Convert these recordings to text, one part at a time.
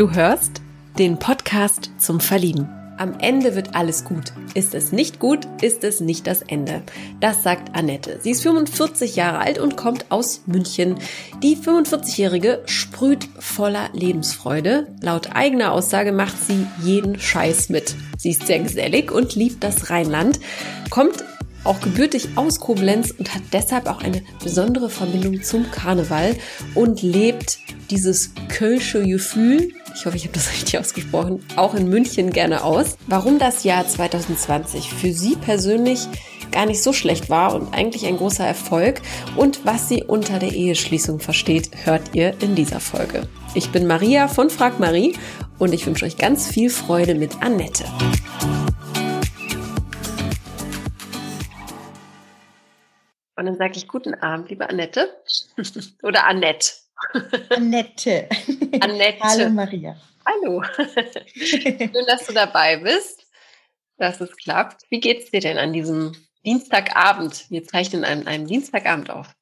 Du hörst den Podcast zum Verlieben. Am Ende wird alles gut. Ist es nicht gut, ist es nicht das Ende. Das sagt Annette. Sie ist 45 Jahre alt und kommt aus München. Die 45-Jährige sprüht voller Lebensfreude. Laut eigener Aussage macht sie jeden Scheiß mit. Sie ist sehr gesellig und liebt das Rheinland, kommt auch gebürtig aus Koblenz und hat deshalb auch eine besondere Verbindung zum Karneval und lebt dieses kölsche Gefühl, ich hoffe, ich habe das richtig ausgesprochen, auch in München gerne aus. Warum das Jahr 2020 für sie persönlich gar nicht so schlecht war und eigentlich ein großer Erfolg und was sie unter der Eheschließung versteht, hört ihr in dieser Folge. Ich bin Maria von Frag Marie und ich wünsche euch ganz viel Freude mit Annette. Und dann sage ich guten Abend, liebe Annette. Oder Annette. Annette. Annette. Hallo Maria. Hallo. Schön, dass du dabei bist, dass es klappt. Wie geht's dir denn an diesem Dienstagabend? Wir zeichnen an einem Dienstagabend auf.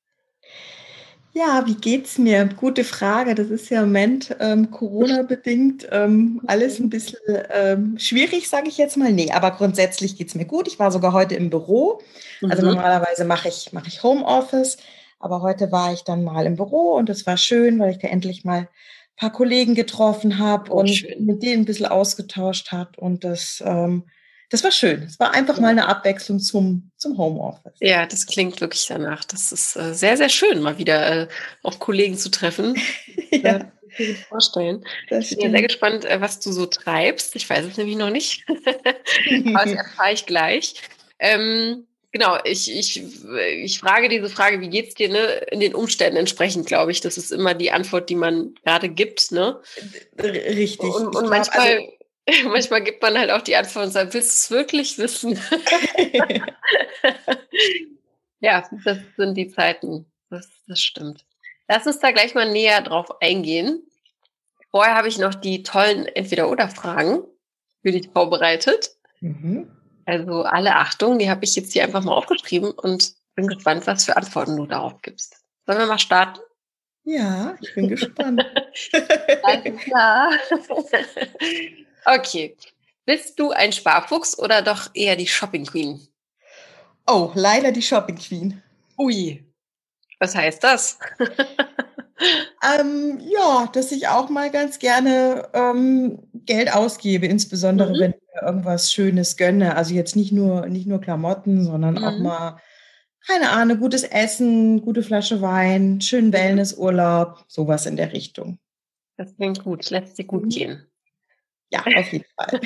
Ja, wie geht's mir? Gute Frage. Das ist ja im Moment ähm, Corona-bedingt ähm, alles ein bisschen ähm, schwierig, sage ich jetzt mal. Nee, aber grundsätzlich geht's mir gut. Ich war sogar heute im Büro. Also mhm. normalerweise mache ich, mache ich Homeoffice, aber heute war ich dann mal im Büro und es war schön, weil ich da endlich mal ein paar Kollegen getroffen habe oh, und schön. mit denen ein bisschen ausgetauscht hat. Und das ähm, das war schön. Es war einfach mal eine Abwechslung zum, zum Homeoffice. Ja, das klingt wirklich danach. Das ist äh, sehr, sehr schön, mal wieder äh, auch Kollegen zu treffen. ja. Ich mir vorstellen. ich bin sehr gespannt, äh, was du so treibst. Ich weiß es nämlich noch nicht. Aber das erfahre ich gleich. Ähm, genau, ich, ich, ich frage diese Frage, wie geht's dir, ne? In den Umständen entsprechend, glaube ich. Das ist immer die Antwort, die man gerade gibt, ne? Richtig. Und, und manchmal. Also, Manchmal gibt man halt auch die Antwort und sagt, willst du es wirklich wissen? ja, das sind die Zeiten. Das, das stimmt. Lass uns da gleich mal näher drauf eingehen. Vorher habe ich noch die tollen Entweder-Oder-Fragen für dich vorbereitet. Mhm. Also alle Achtung, die habe ich jetzt hier einfach mal aufgeschrieben und bin gespannt, was für Antworten du darauf gibst. Sollen wir mal starten? Ja, ich bin gespannt. Alles klar. Okay. Bist du ein Sparfuchs oder doch eher die Shopping Queen? Oh, leider die Shopping Queen. Ui. Was heißt das? ähm, ja, dass ich auch mal ganz gerne ähm, Geld ausgebe, insbesondere mhm. wenn ich mir irgendwas Schönes gönne. Also jetzt nicht nur, nicht nur Klamotten, sondern mhm. auch mal, keine Ahnung, gutes Essen, gute Flasche Wein, schönen mhm. Wellnessurlaub, sowas in der Richtung. Das klingt gut, lässt sich gut mhm. gehen. Ja, auf jeden Fall.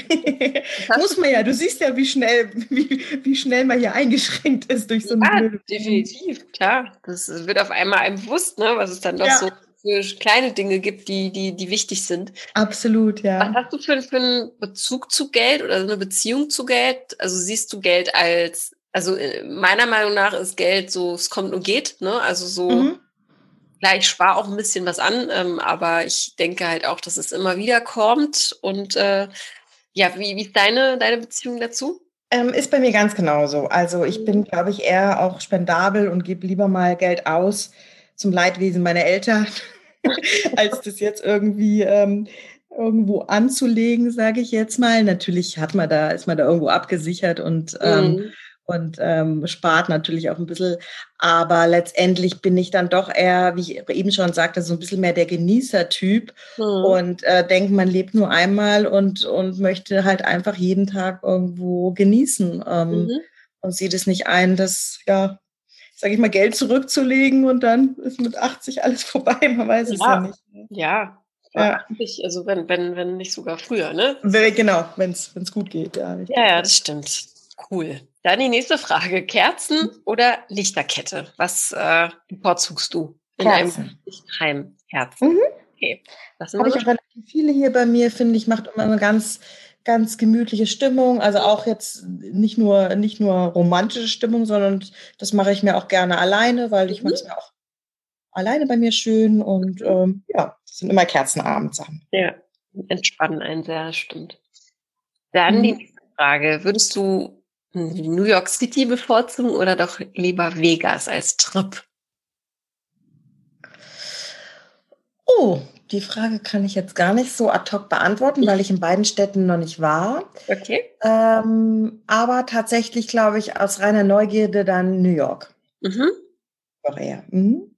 Muss man ja, du siehst ja, wie schnell, wie, wie schnell man hier eingeschränkt ist durch so eine ja, definitiv, klar. Das wird auf einmal einem bewusst, ne, was es dann doch ja. so für kleine Dinge gibt, die, die, die wichtig sind. Absolut, ja. Was hast du für, für einen Bezug zu Geld oder eine Beziehung zu Geld? Also siehst du Geld als, also äh, meiner Meinung nach ist Geld so, es kommt und geht, ne? Also so, mhm Klar, ich spare auch ein bisschen was an, ähm, aber ich denke halt auch, dass es immer wieder kommt. Und äh, ja, wie, wie ist deine, deine Beziehung dazu? Ähm, ist bei mir ganz genauso. Also ich bin, glaube ich, eher auch spendabel und gebe lieber mal Geld aus zum Leidwesen meiner Eltern, als das jetzt irgendwie ähm, irgendwo anzulegen, sage ich jetzt mal. Natürlich hat man da, ist man da irgendwo abgesichert und ähm, mhm und ähm, spart natürlich auch ein bisschen. Aber letztendlich bin ich dann doch eher, wie ich eben schon sagte, so ein bisschen mehr der Genießertyp mhm. und äh, denke, man lebt nur einmal und, und möchte halt einfach jeden Tag irgendwo genießen ähm, mhm. und sieht es nicht ein, das, ja, sage ich mal, Geld zurückzulegen und dann ist mit 80 alles vorbei. Man weiß ja. es ja nicht. Ne? Ja. Ja. Also wenn, wenn, wenn nicht sogar früher, ne? Genau, wenn es gut geht, ja. Ja, ja, das stimmt. Cool. Dann die nächste Frage. Kerzen oder Lichterkette? Was äh, bevorzugst du in Kerzen. einem Lichtheim? Kerzen. Mhm. Okay. Habe ich auch relativ viele hier bei mir, finde ich, macht immer eine ganz, ganz gemütliche Stimmung. Also auch jetzt nicht nur, nicht nur romantische Stimmung, sondern das mache ich mir auch gerne alleine, weil ich mhm. mache es mir auch alleine bei mir schön und mhm. ähm, ja, das sind immer Kerzenabendsachen. Ja, entspannen einen sehr, stimmt. Dann mhm. die nächste Frage. Würdest du New York City bevorzugen oder doch lieber Vegas als Trip? Oh, die Frage kann ich jetzt gar nicht so ad hoc beantworten, weil ich in beiden Städten noch nicht war. Okay. Ähm, aber tatsächlich glaube ich aus reiner Neugierde dann New York. Mhm. Doch eher. Mhm.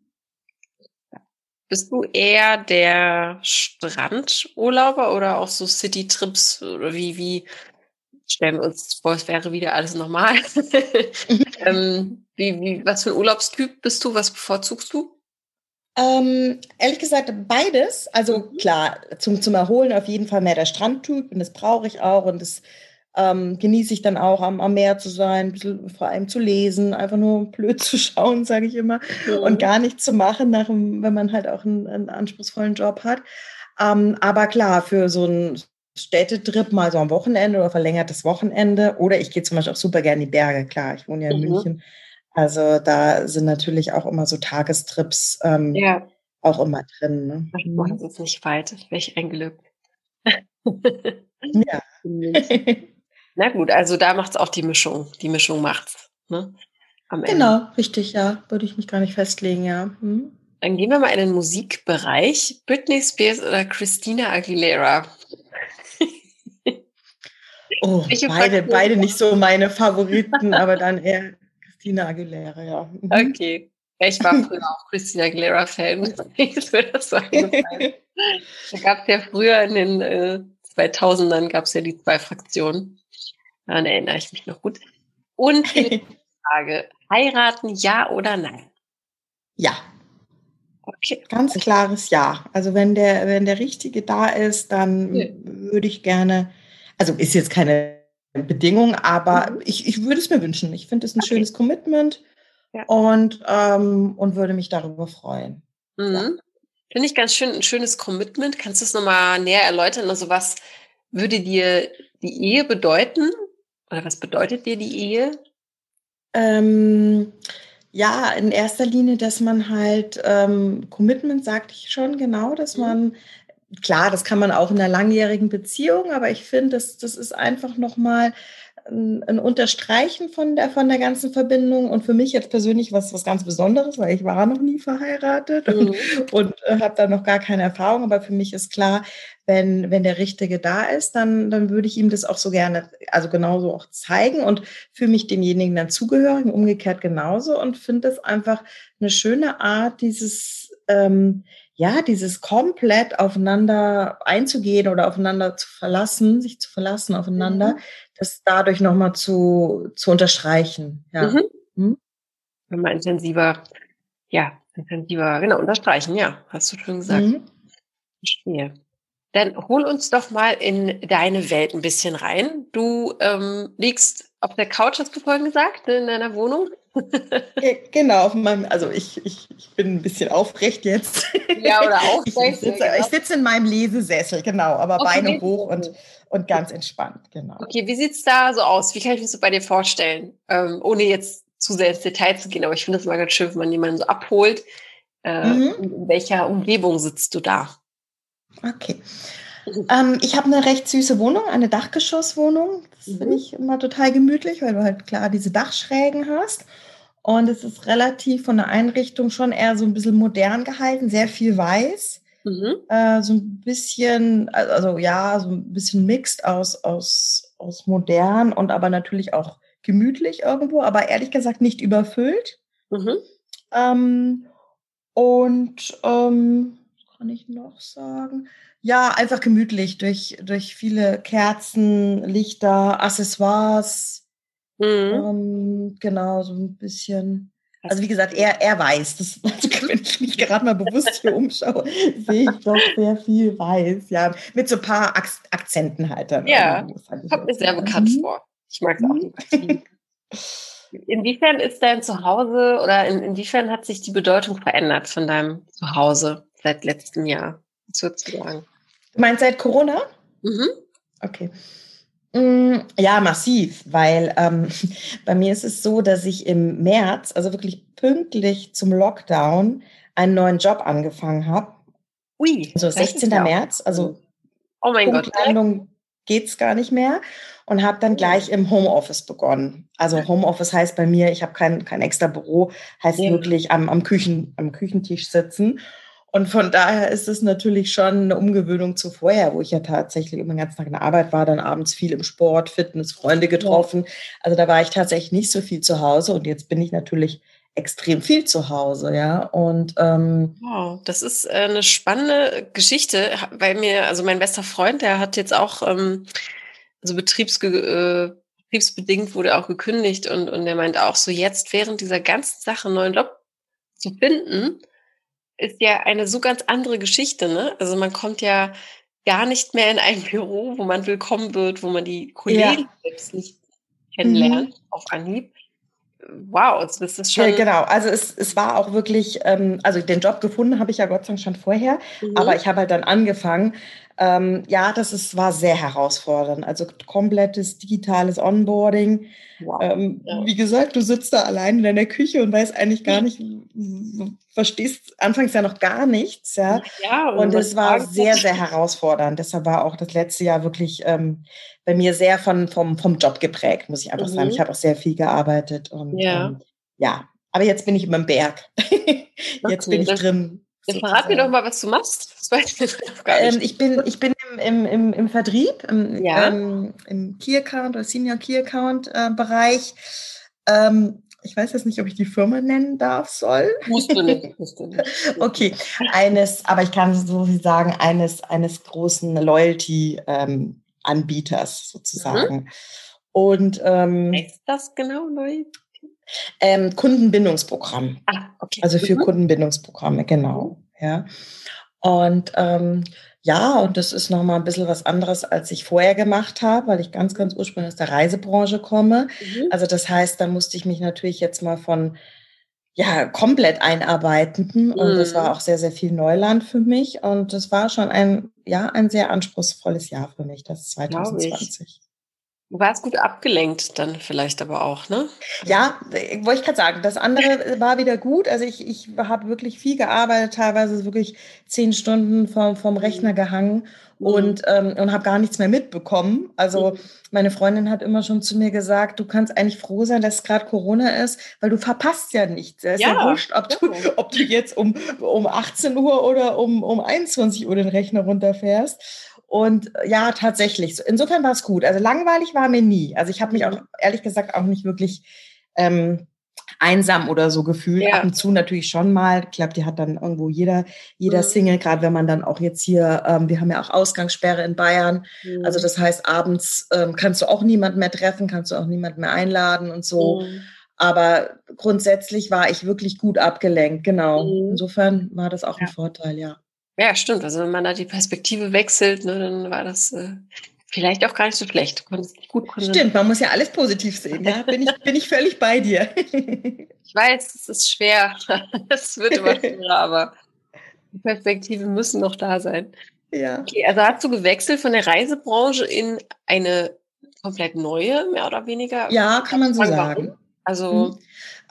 Bist du eher der Strandurlauber oder auch so City-Trips oder wie, wie stellen wir uns vor, es wäre wieder alles normal? ähm, wie, wie, was für ein Urlaubstyp bist du? Was bevorzugst du? Ähm, ehrlich gesagt, beides. Also mhm. klar, zum, zum Erholen auf jeden Fall mehr der Strandtyp und das brauche ich auch und das ähm, genieße ich dann auch am, am Meer zu sein, bisschen, vor allem zu lesen, einfach nur blöd zu schauen, sage ich immer, mhm. und gar nichts zu machen, nach, wenn man halt auch einen, einen anspruchsvollen Job hat. Ähm, aber klar, für so einen Städtetrip mal so am Wochenende oder verlängertes Wochenende oder ich gehe zum Beispiel auch super gerne in die Berge, klar, ich wohne ja in mhm. München also da sind natürlich auch immer so Tagestrips ähm, ja. auch immer drin. Ne? Machen Sie es nicht weit, welch ein Glück. ja. Na gut, also da macht es auch die Mischung. Die Mischung macht's. Ne? Genau, richtig, ja. Würde ich mich gar nicht festlegen, ja. Hm. Dann gehen wir mal in den Musikbereich. Britney Spears oder Christina Aguilera? Oh, beide, beide nicht so meine Favoriten, aber dann eher Christina Aguilera, ja. Mhm. Okay. Ich war früher auch Christina Aguilera-Fan. da gab es ja früher in den äh, 2000ern gab es ja die zwei Fraktionen. Daran erinnere ich mich noch gut. Und die Frage, heiraten ja oder nein? Ja. Okay. Ganz klares Ja. Also wenn der, wenn der Richtige da ist, dann ja. würde ich gerne, also ist jetzt keine Bedingung, aber mhm. ich, ich würde es mir wünschen. Ich finde es ein okay. schönes Commitment ja. und, ähm, und würde mich darüber freuen. Mhm. Ja. Finde ich ganz schön, ein schönes Commitment. Kannst du es nochmal näher erläutern? Also was würde dir die Ehe bedeuten? Oder was bedeutet dir die Ehe? Ähm, ja, in erster Linie, dass man halt ähm, Commitment, sagte ich schon genau, dass mhm. man klar, das kann man auch in einer langjährigen Beziehung, aber ich finde, das, das ist einfach nochmal ein, ein Unterstreichen von der, von der ganzen Verbindung und für mich jetzt persönlich was, was ganz Besonderes, weil ich war noch nie verheiratet mhm. und, und äh, habe da noch gar keine Erfahrung, aber für mich ist klar, wenn, wenn der Richtige da ist, dann, dann würde ich ihm das auch so gerne, also genauso auch zeigen und für mich demjenigen dann zugehörig, umgekehrt genauso und finde es einfach eine schöne Art, dieses, ähm, ja, dieses komplett aufeinander einzugehen oder aufeinander zu verlassen, sich zu verlassen aufeinander, mhm. das dadurch nochmal zu, zu unterstreichen. Ja. Mhm. Mhm. Immer intensiver, ja, intensiver, genau, unterstreichen, ja, hast du schon gesagt. Mhm. Verstehe. Dann hol uns doch mal in deine Welt ein bisschen rein. Du ähm, liegst auf der Couch, hast du vorhin gesagt, in deiner Wohnung? Genau, auf meinem, also ich, ich, ich bin ein bisschen aufrecht jetzt. Ja, oder aufrecht. Ich sitze, genau. ich sitze in meinem Lesesessel, genau, aber okay. Beine hoch und, und ganz entspannt, genau. Okay, wie sieht es da so aus? Wie kann ich mir das bei dir vorstellen? Ähm, ohne jetzt zu sehr ins Detail zu gehen, aber ich finde es mal ganz schön, wenn man jemanden so abholt. Äh, mhm. In welcher Umgebung sitzt du da? Okay. Ähm, ich habe eine recht süße Wohnung, eine Dachgeschosswohnung. Das mhm. finde ich immer total gemütlich, weil du halt klar diese Dachschrägen hast. Und es ist relativ von der Einrichtung schon eher so ein bisschen modern gehalten, sehr viel weiß. Mhm. Äh, so ein bisschen, also ja, so ein bisschen mixed aus, aus, aus modern und aber natürlich auch gemütlich irgendwo, aber ehrlich gesagt nicht überfüllt. Mhm. Ähm, und ähm, was kann ich noch sagen? Ja, einfach gemütlich durch, durch viele Kerzen, Lichter, Accessoires. Mhm. Ähm, genau, so ein bisschen. Also wie gesagt, er, er weiß. Das, wenn ich mich gerade mal bewusst hier umschaue, sehe ich doch sehr viel weiß. Ja, mit so ein paar Akzenten halt dann. Ja, halt kommt mir sehr bekannt mhm. vor. Ich mag es auch nicht. Inwiefern ist dein Zuhause oder in, inwiefern hat sich die Bedeutung verändert von deinem Zuhause seit letztem Jahr? Was würdest du sagen? Du meinst seit Corona? Mhm. Okay. Mm, ja, massiv, weil ähm, bei mir ist es so, dass ich im März, also wirklich pünktlich zum Lockdown, einen neuen Job angefangen habe. Ui. Also 16. März, also oh mein Gott, geht es gar nicht mehr und habe dann gleich im Homeoffice begonnen. Also Homeoffice heißt bei mir, ich habe kein, kein extra Büro, heißt ja. wirklich am, am, Küchen, am Küchentisch sitzen Und von daher ist es natürlich schon eine Umgewöhnung zu vorher, wo ich ja tatsächlich immer den ganzen Tag in der Arbeit war, dann abends viel im Sport, Fitness, Freunde getroffen. Also da war ich tatsächlich nicht so viel zu Hause und jetzt bin ich natürlich extrem viel zu Hause, ja. Und ähm, wow, das ist äh, eine spannende Geschichte, weil mir, also mein bester Freund, der hat jetzt auch ähm, also betriebsge äh, betriebsbedingt wurde auch gekündigt und, und der meint auch so jetzt während dieser ganzen Sache einen neuen Job zu finden, ist ja eine so ganz andere Geschichte, ne? Also man kommt ja gar nicht mehr in ein Büro, wo man willkommen wird, wo man die Kollegen ja. selbst nicht kennenlernt mhm. auf Anhieb. Wow, das ist schon. Ja, genau, also es, es war auch wirklich, ähm, also den Job gefunden habe ich ja Gott sei Dank schon vorher, mhm. aber ich habe halt dann angefangen ähm, ja, das ist, war sehr herausfordernd. Also komplettes digitales Onboarding. Wow. Ähm, ja. Wie gesagt, du sitzt da allein in deiner Küche und weißt eigentlich gar nicht, verstehst anfangs ja noch gar nichts. Ja, ja und es war sehr, sehr herausfordernd. Deshalb war auch das letzte Jahr wirklich ähm, bei mir sehr von, vom, vom Job geprägt, muss ich einfach mhm. sagen. Ich habe auch sehr viel gearbeitet und ja. Ähm, ja. Aber jetzt bin ich über dem Berg. jetzt okay, bin ich drin. Dann verrat mir doch mal, was du machst. Ähm, ich bin, ich bin im, im, im, Vertrieb, im, ja. ähm, im Key Account oder Senior Key Account äh, Bereich. Ähm, ich weiß jetzt nicht, ob ich die Firma nennen darf, soll. Musst du nicht. Musst du nicht. okay, eines, aber ich kann so viel sagen, eines, eines großen Loyalty-Anbieters ähm, sozusagen. Mhm. Und ähm, ist das genau, Loyalty? Ähm, Kundenbindungsprogramm. Ah, okay. Also für mhm. Kundenbindungsprogramme, genau. Ja. Und ähm, ja, und das ist nochmal ein bisschen was anderes, als ich vorher gemacht habe, weil ich ganz, ganz ursprünglich aus der Reisebranche komme. Mhm. Also das heißt, da musste ich mich natürlich jetzt mal von ja, komplett einarbeiten. Mhm. Und das war mhm. auch sehr, sehr viel Neuland für mich. Und das war schon ein, ja, ein sehr anspruchsvolles Jahr für mich, das 2020. Du warst gut abgelenkt dann vielleicht aber auch, ne? Ja, wollte ich gerade sagen. Das andere war wieder gut. Also ich, ich habe wirklich viel gearbeitet, teilweise wirklich zehn Stunden vom, vom Rechner mhm. gehangen mhm. und, ähm, und habe gar nichts mehr mitbekommen. Also mhm. meine Freundin hat immer schon zu mir gesagt, du kannst eigentlich froh sein, dass gerade Corona ist, weil du verpasst ja nichts. Es ist ja, ja wurscht, ob du, ob du jetzt um, um 18 Uhr oder um, um 21 Uhr den Rechner runterfährst. Und äh, ja, tatsächlich. Insofern war es gut. Also langweilig war mir nie. Also ich habe mich auch ehrlich gesagt auch nicht wirklich ähm, einsam oder so gefühlt. Ja. Ab und zu natürlich schon mal. Ich glaube, die hat dann irgendwo jeder, jeder mhm. Single, gerade wenn man dann auch jetzt hier, ähm, wir haben ja auch Ausgangssperre in Bayern. Mhm. Also das heißt, abends ähm, kannst du auch niemand mehr treffen, kannst du auch niemand mehr einladen und so. Mhm. Aber grundsätzlich war ich wirklich gut abgelenkt, genau. Mhm. Insofern war das auch ja. ein Vorteil, ja. Ja, stimmt. Also wenn man da die Perspektive wechselt, ne, dann war das äh, vielleicht auch gar nicht so schlecht. gut Stimmt, man muss ja alles positiv sehen. Ja, bin ich, bin ich völlig bei dir. ich weiß, es ist schwer. Es wird immer schwerer, aber die Perspektiven müssen noch da sein. Ja. Okay, also hast du gewechselt von der Reisebranche in eine komplett neue, mehr oder weniger? Ja, kann man so sagen. Also. Mhm.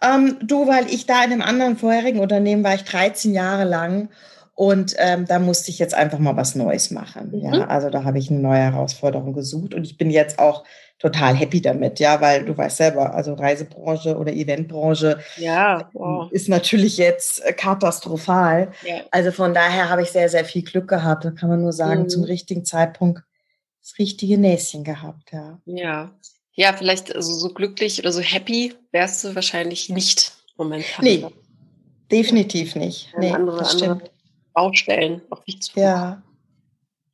Ähm, du, weil ich da in einem anderen vorherigen Unternehmen war ich 13 Jahre lang und ähm, da musste ich jetzt einfach mal was Neues machen. Mhm. Ja, also da habe ich eine neue Herausforderung gesucht und ich bin jetzt auch total happy damit, ja, weil du weißt selber, also Reisebranche oder Eventbranche ja, wow. ist natürlich jetzt äh, katastrophal. Ja. Also von daher habe ich sehr, sehr viel Glück gehabt. Da kann man nur sagen, mhm. zum richtigen Zeitpunkt das richtige Näschen gehabt, ja. Ja. Ja, vielleicht also so glücklich oder so happy wärst du wahrscheinlich nicht momentan. Nee, definitiv nicht. Nee, andere, das stimmt. Andere Baustellen auf dich zu. Ja.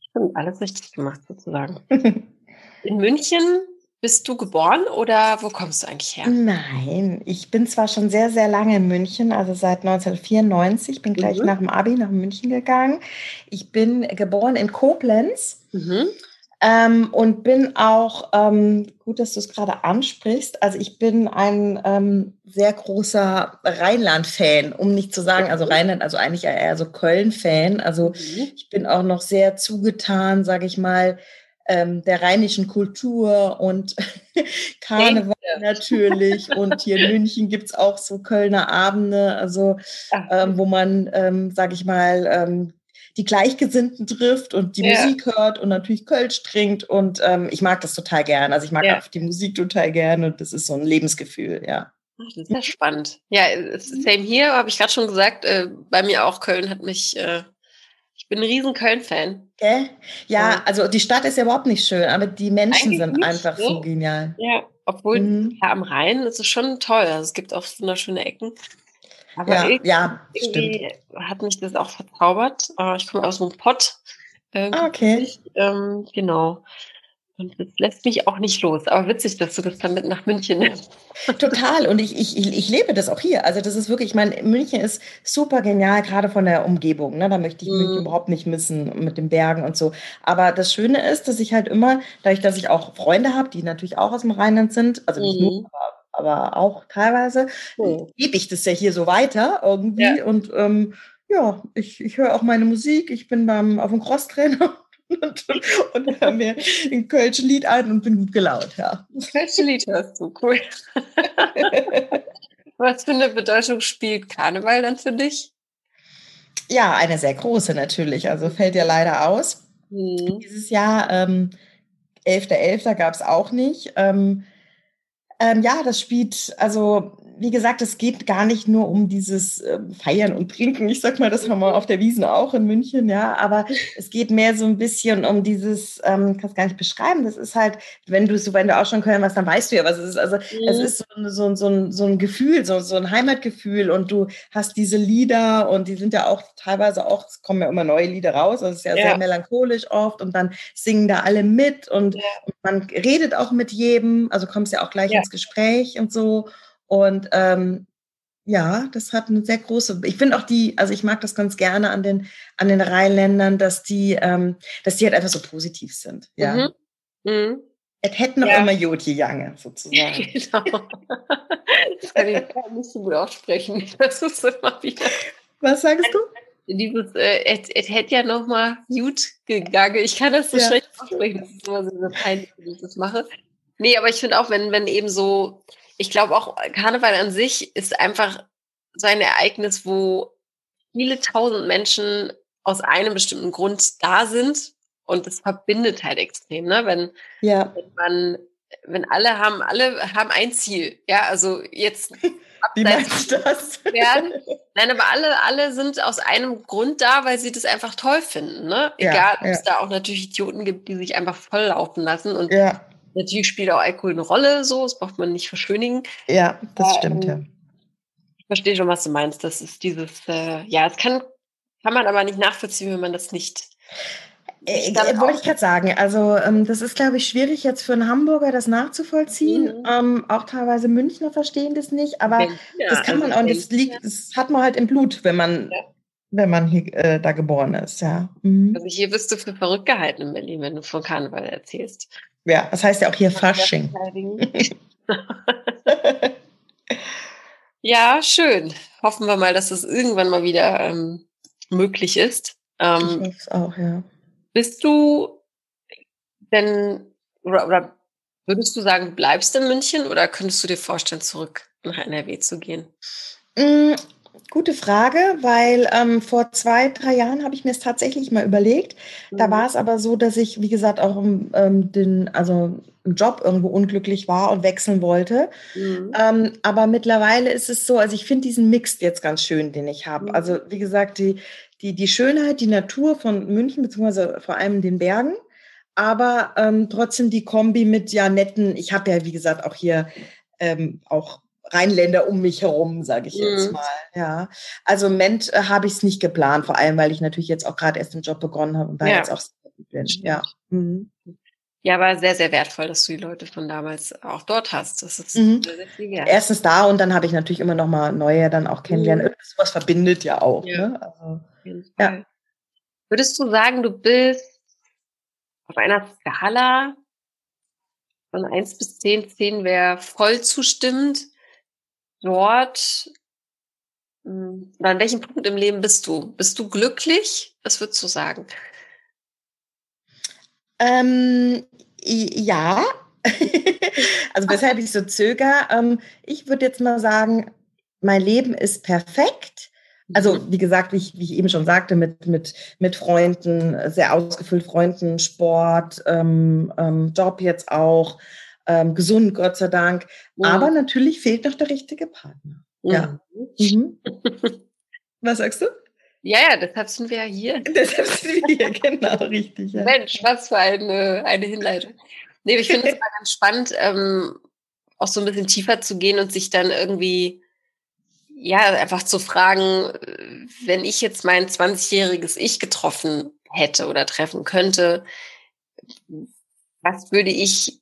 Stimmt, alles richtig gemacht sozusagen. In München bist du geboren oder wo kommst du eigentlich her? Nein, ich bin zwar schon sehr, sehr lange in München, also seit 1994, bin gleich mhm. nach dem Abi nach München gegangen. Ich bin geboren in Koblenz. Mhm. Ähm, und bin auch, ähm, gut, dass du es gerade ansprichst, also ich bin ein ähm, sehr großer Rheinland-Fan, um nicht zu sagen, also Rheinland, also eigentlich eher so Köln-Fan. Also mhm. ich bin auch noch sehr zugetan, sage ich mal, ähm, der rheinischen Kultur und Karneval natürlich. Und hier in München gibt es auch so Kölner Abende, also ähm, wo man, ähm, sage ich mal, ähm, die Gleichgesinnten trifft und die ja. Musik hört und natürlich Kölsch trinkt. Und ähm, ich mag das total gern. Also ich mag ja. auch die Musik total gern und das ist so ein Lebensgefühl, ja. Das ist ja spannend. Ja, same hier, habe ich gerade schon gesagt. Äh, bei mir auch Köln hat mich, äh, ich bin ein riesen Köln-Fan. Okay. Ja, also die Stadt ist ja überhaupt nicht schön, aber die Menschen Eigentlich sind nicht, einfach ne? so genial. Ja, obwohl mhm. ja, am Rhein ist es schon toll. Also es gibt auch wunderschöne Ecken. Aber ja, irgendwie, ja, irgendwie hat mich das auch verzaubert. Äh, ich komme aus dem Pott. Äh, ah, okay. Ähm, genau. Und das lässt mich auch nicht los. Aber witzig, dass du das dann mit nach München nimmst. Total. Und ich, ich, ich lebe das auch hier. Also das ist wirklich, ich meine, München ist super genial, gerade von der Umgebung. Ne? Da möchte ich mm. München überhaupt nicht missen mit den Bergen und so. Aber das Schöne ist, dass ich halt immer, dadurch, dass ich auch Freunde habe, die natürlich auch aus dem Rheinland sind, also nicht mm. nur, mhm. aber, aber auch teilweise, mm. gebe ich das ja hier so weiter irgendwie. Ja. Und ähm, ja, ich, ich höre auch meine Musik. Ich bin beim auf dem Crosstrainer und, und höre mir ein Kölsche Lied an und bin gut gelaunt, ja. Kölsche Lied hörst du, cool. Was für eine Bedeutung spielt Karneval dann für dich? Ja, eine sehr große natürlich. Also fällt ja leider aus. Mhm. Dieses Jahr, ähm, 11.11. .11. gab es auch nicht. Ähm, ähm, ja, das spielt, also wie gesagt, es geht gar nicht nur um dieses äh, Feiern und Trinken. Ich sag mal, das haben wir auf der Wiesen auch in München, ja. Aber es geht mehr so ein bisschen um dieses, ähm, kann es gar nicht beschreiben. Das ist halt, wenn du so, wenn du auch schon Köln warst, dann weißt du ja, was es ist. Also mhm. es ist so, so, so, ein, so ein Gefühl, so, so ein Heimatgefühl und du hast diese Lieder und die sind ja auch teilweise auch, es kommen ja immer neue Lieder raus. Also es ist ja, ja. sehr melancholisch oft und dann singen da alle mit und, ja. und man redet auch mit jedem, also kommst ja auch gleich ja. ins Gespräch und so. Und ähm, ja, das hat eine sehr große. Ich finde auch die, also ich mag das ganz gerne an den an den Rheinländern, dass die, ähm, dass die halt einfach so positiv sind. Ja. Mhm. Mhm. Es hätten noch ja. immer Jodje Jange, sozusagen. Genau. Das kann ich nicht so gut aussprechen. Das ist immer wieder. Was sagst du? Dieses, äh, es hätte ja noch mal gut gegangen. Ich kann das so ja. schlecht aussprechen. Das ist immer so peinlich, wenn ich das mache. Nee, aber ich finde auch, wenn, wenn eben so, ich glaube auch, Karneval an sich ist einfach so ein Ereignis, wo viele tausend Menschen aus einem bestimmten Grund da sind und das verbindet halt extrem, ne? Wenn, ja. wenn man, wenn alle haben, alle haben ein Ziel, ja, also jetzt Wie meinst du das? Werden. Nein, aber alle, alle sind aus einem Grund da, weil sie das einfach toll finden. Ne? Egal, ja, ob es da auch natürlich Idioten gibt, die sich einfach volllaufen lassen. Und ja. Natürlich spielt auch Alkohol eine Rolle, so, das braucht man nicht verschönigen. Ja, das Aber, stimmt, ja. Ich verstehe schon, was du meinst. Das ist dieses, äh, ja, es kann, kann man aber nicht nachvollziehen, wenn man das nicht. Äh, äh wollte ich gerade sagen, also ähm, das ist, glaube ich, schwierig jetzt für einen Hamburger das nachzuvollziehen. Mhm. Ähm, auch teilweise Münchner verstehen das nicht, aber ja, das kann man auch, das liegt, das hat man halt im Blut, wenn man, ja. wenn man hier äh, da geboren ist, ja. Mhm. Also hier wirst du für verrückt gehalten in Berlin, wenn du von Karneval erzählst. Ja, das heißt ja auch hier Fasching. ja, schön. Hoffen wir mal, dass es irgendwann mal wieder ähm, möglich ist. Ähm, ich hoffe es auch, ja. Bist du denn, oder, oder würdest du sagen, du bleibst in München oder könntest du dir vorstellen, zurück nach NRW zu gehen? Gute Frage, weil ähm, vor zwei, drei Jahren habe ich mir es tatsächlich mal überlegt. Da mhm. war es aber so, dass ich, wie gesagt, auch im, ähm, den, also im Job irgendwo unglücklich war und wechseln wollte. Mhm. Ähm, aber mittlerweile ist es so, also ich finde diesen Mix jetzt ganz schön, den ich habe. Mhm. Also wie gesagt, die, die, die Schönheit, die Natur von München, beziehungsweise vor allem den Bergen, aber ähm, trotzdem die Kombi mit ja netten, ich habe ja, wie gesagt, auch hier ähm, auch Rheinländer um mich herum, sage ich jetzt mhm. mal. Ja, also im Moment äh, habe ich es nicht geplant, vor allem weil ich natürlich jetzt auch gerade erst den Job begonnen habe und da ja. jetzt auch bin. Ja. Mhm. Ja, aber sehr, sehr wertvoll, dass du die Leute von damals auch dort hast. Das ist mhm. sehr, sehr viel wert. Erstens da und dann habe ich natürlich immer noch mal neue dann auch kennenlernen. Mhm. Irgendwas verbindet ja auch. Ja. Ne? Also, ja. Würdest du sagen, du bist auf einer Skala von eins bis zehn, zehn wäre voll zustimmend, dort hm, oder an welchem Punkt im Leben bist du? Bist du glücklich? Was würdest du sagen? Ähm, ja. also weshalb ich so zöger. Ähm, ich würde jetzt mal sagen, mein Leben ist perfekt. Also mhm. wie gesagt, wie ich, wie ich eben schon sagte, mit, mit, mit Freunden, sehr ausgefüllt Freunden, Sport, ähm, ähm, Job jetzt auch ähm, gesund, Gott sei Dank. Mhm. Aber natürlich fehlt noch der richtige Partner. Mhm. Ja. Mhm. Was sagst du? Ja, ja, deshalb sind wir ja hier. deshalb sind wir hier, genau, richtig. Ja. Mensch, was für eine, eine Hinleitung. Nee, ich finde es mal ganz spannend, ähm, auch so ein bisschen tiefer zu gehen und sich dann irgendwie, ja, einfach zu fragen, wenn ich jetzt mein 20-jähriges Ich getroffen hätte oder treffen könnte, was würde ich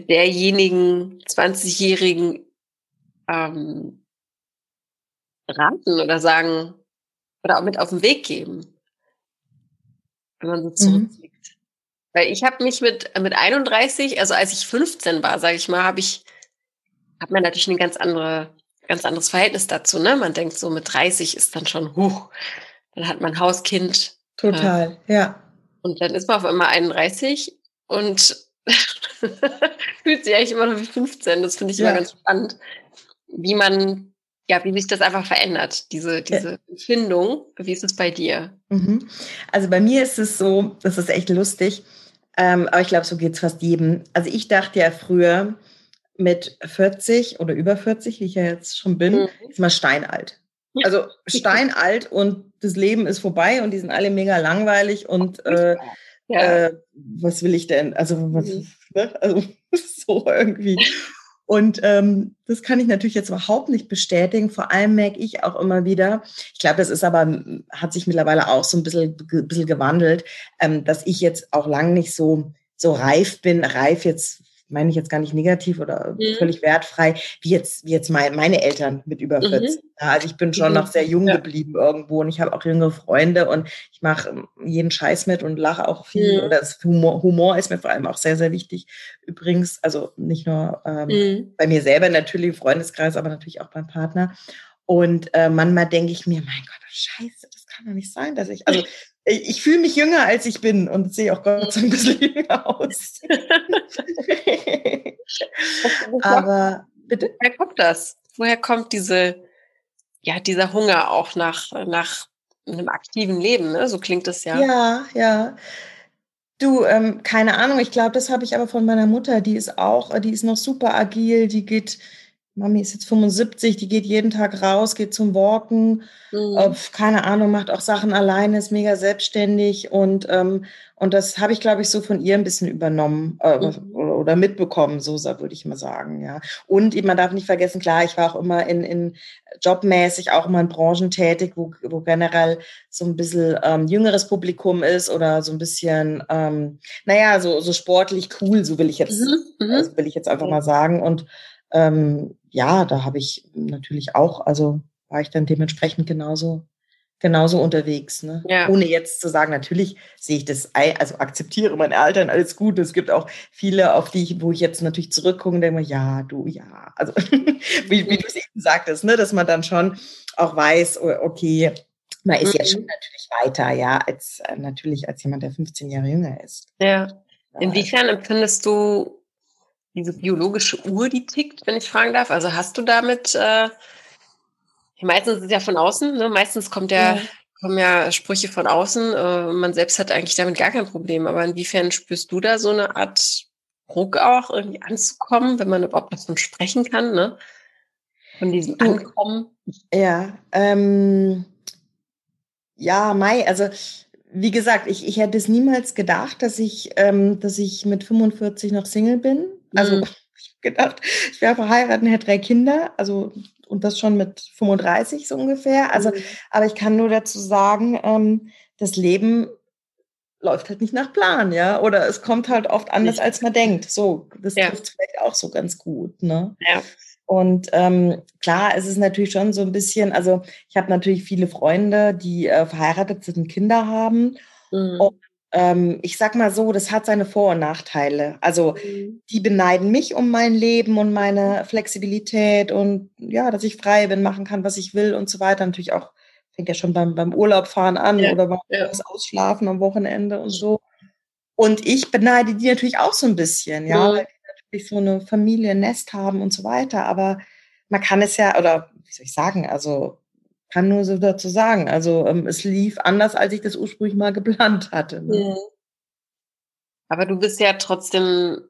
derjenigen 20-Jährigen ähm, raten oder sagen oder auch mit auf den Weg geben, wenn man so mhm. zurückblickt. Mhm. Weil ich habe mich mit mit 31, also als ich 15 war, sage ich mal, habe ich habe man natürlich ein ganz andere ganz anderes Verhältnis dazu, ne? Man denkt so mit 30 ist dann schon hoch. Dann hat man Hauskind. Total, äh, ja. Und dann ist man auf einmal 31 und fühlt sich eigentlich immer noch wie 15. Das finde ich ja. immer ganz spannend, wie man, ja, wie sich das einfach verändert, diese, diese ja. Empfindung. Wie ist es bei dir? Mhm. Also bei mir ist es so, das ist echt lustig, ähm, aber ich glaube, so geht es fast jedem. Also ich dachte ja früher, mit 40 oder über 40, wie ich ja jetzt schon bin, mhm. ist man steinalt. Also steinalt und das Leben ist vorbei und die sind alle mega langweilig und äh, ja. äh, was will ich denn? Also, was, mhm. ne? also so irgendwie. Und ähm, das kann ich natürlich jetzt überhaupt nicht bestätigen. Vor allem merke ich auch immer wieder, ich glaube, das ist aber, hat sich mittlerweile auch so ein bisschen, bisschen gewandelt, ähm, dass ich jetzt auch lang nicht so, so reif bin, reif jetzt meine ich jetzt gar nicht negativ oder mhm. völlig wertfrei, wie jetzt, wie jetzt mein, meine Eltern mit über 40. Mhm. Also ich bin schon mhm. noch sehr jung ja. geblieben irgendwo und ich habe auch jüngere Freunde und ich mache ähm, jeden Scheiß mit und lache auch viel. Mhm. Oder das Humor, Humor ist mir vor allem auch sehr, sehr wichtig. Übrigens, also nicht nur ähm, mhm. bei mir selber natürlich im Freundeskreis, aber natürlich auch beim Partner. Und äh, manchmal denke ich mir, mein Gott, scheiße, das kann doch nicht sein, dass ich, also ich, ich fühle mich jünger, als ich bin und sehe auch Gott sei Dank ein bisschen jünger aus. Aber bitte? Woher kommt das? Woher kommt diese, ja, dieser Hunger auch nach, nach einem aktiven Leben? Ne? So klingt es ja. Ja, ja. Du, ähm, keine Ahnung, ich glaube, das habe ich aber von meiner Mutter. Die ist auch, die ist noch super agil, die geht Mami ist jetzt 75, die geht jeden Tag raus, geht zum Walken, mhm. äh, keine Ahnung, macht auch Sachen alleine, ist mega selbstständig und, ähm, und das habe ich, glaube ich, so von ihr ein bisschen übernommen äh, mhm. oder, oder, mitbekommen, so würde ich mal sagen, ja. Und man darf nicht vergessen, klar, ich war auch immer in, in jobmäßig auch immer in Branchen tätig, wo, wo generell so ein bisschen ähm, jüngeres Publikum ist oder so ein bisschen, ähm, naja, so, so sportlich cool, so will ich jetzt, mhm. mhm. also will ich jetzt einfach mal sagen und ähm, ja, da habe ich natürlich auch, also war ich dann dementsprechend genauso genauso unterwegs. Ne? Ja. Ohne jetzt zu sagen, natürlich sehe ich das, also akzeptiere mein Eltern, alles gut. Es gibt auch viele, auf die ich, wo ich jetzt natürlich zurückgucke und denke mir, ja, du, ja. Also wie, wie du es eben sagtest, ne? dass man dann schon auch weiß, okay, man ist mhm. jetzt schon natürlich weiter, ja, als äh, natürlich als jemand, der 15 Jahre jünger ist. Ja. Inwiefern empfindest du diese biologische Uhr, die tickt, wenn ich fragen darf? Also hast du damit, äh, meistens ist es ja von außen, ne? meistens kommt ja, ja. kommen ja Sprüche von außen, äh, man selbst hat eigentlich damit gar kein Problem, aber inwiefern spürst du da so eine Art Druck auch irgendwie anzukommen, wenn man überhaupt davon sprechen kann, ne? Von diesem Ankommen? Ja, ähm, ja, Mai, also wie gesagt, ich, ich hätte es niemals gedacht, dass ich, ähm, dass ich mit 45 noch Single bin. Also mhm. ich habe gedacht, ich wäre verheiratet und hätte drei Kinder, also und das schon mit 35 so ungefähr. Also, mhm. aber ich kann nur dazu sagen, ähm, das Leben läuft halt nicht nach Plan, ja, oder es kommt halt oft anders, als man denkt. So, das ja. trifft vielleicht auch so ganz gut, ne? Ja. Und ähm, klar, es ist natürlich schon so ein bisschen, also ich habe natürlich viele Freunde, die äh, verheiratet sind und Kinder haben. Mhm. Und ähm, ich sag mal so, das hat seine Vor- und Nachteile. Also mhm. die beneiden mich um mein Leben und meine Flexibilität und ja, dass ich frei bin, machen kann, was ich will und so weiter. Natürlich auch, fängt ja schon beim, beim Urlaubfahren an ja, oder beim ja. Ausschlafen am Wochenende und so. Und ich beneide die natürlich auch so ein bisschen, ja, mhm. weil die natürlich so eine Familie, ein Nest haben und so weiter. Aber man kann es ja, oder wie soll ich sagen, also kann nur so dazu sagen. Also ähm, es lief anders, als ich das ursprünglich mal geplant hatte. Ne? Aber du bist ja trotzdem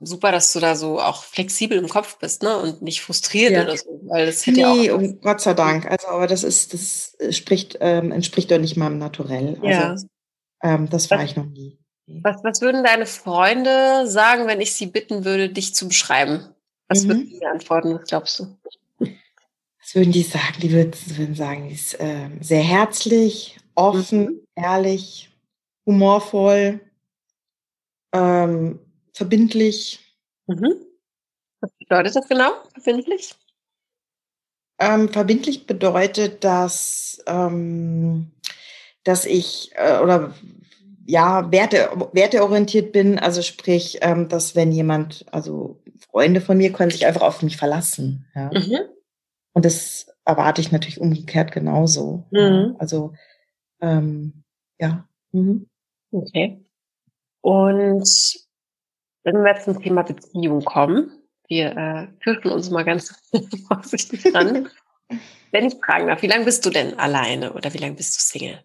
super, dass du da so auch flexibel im Kopf bist, ne? Und nicht frustriert Ja. oder so. Weil das hätte Nee, ja auch. um Gott sei Dank. Also, aber das ist, das spricht, ähm, entspricht doch nicht meinem Naturell. Ja. Also, ähm, das war ich noch nie. Nee. Was, was würden deine Freunde sagen, wenn ich sie bitten würde, dich zu beschreiben? Was Mhm. würden die antworten, was glaubst du? Was würden die sagen? Die würden, sagen, die ist ähm, sehr herzlich, offen, Mhm. ehrlich, humorvoll, ähm, verbindlich. Mhm. Was bedeutet das genau, verbindlich? Ähm, verbindlich bedeutet, dass, ähm, dass ich äh, oder ja, Werte, werteorientiert bin, also sprich, ähm, dass wenn jemand, also Freunde von mir können sich einfach auf mich verlassen. Ja? Mhm. Und das erwarte ich natürlich umgekehrt genauso. Mhm. Also ähm, ja. Mhm. Okay. Und wenn wir zum Thema Beziehung kommen, wir äh, fürchten uns mal ganz vorsichtig dran. wenn ich fragen darf, wie lange bist du denn alleine oder wie lange bist du Single?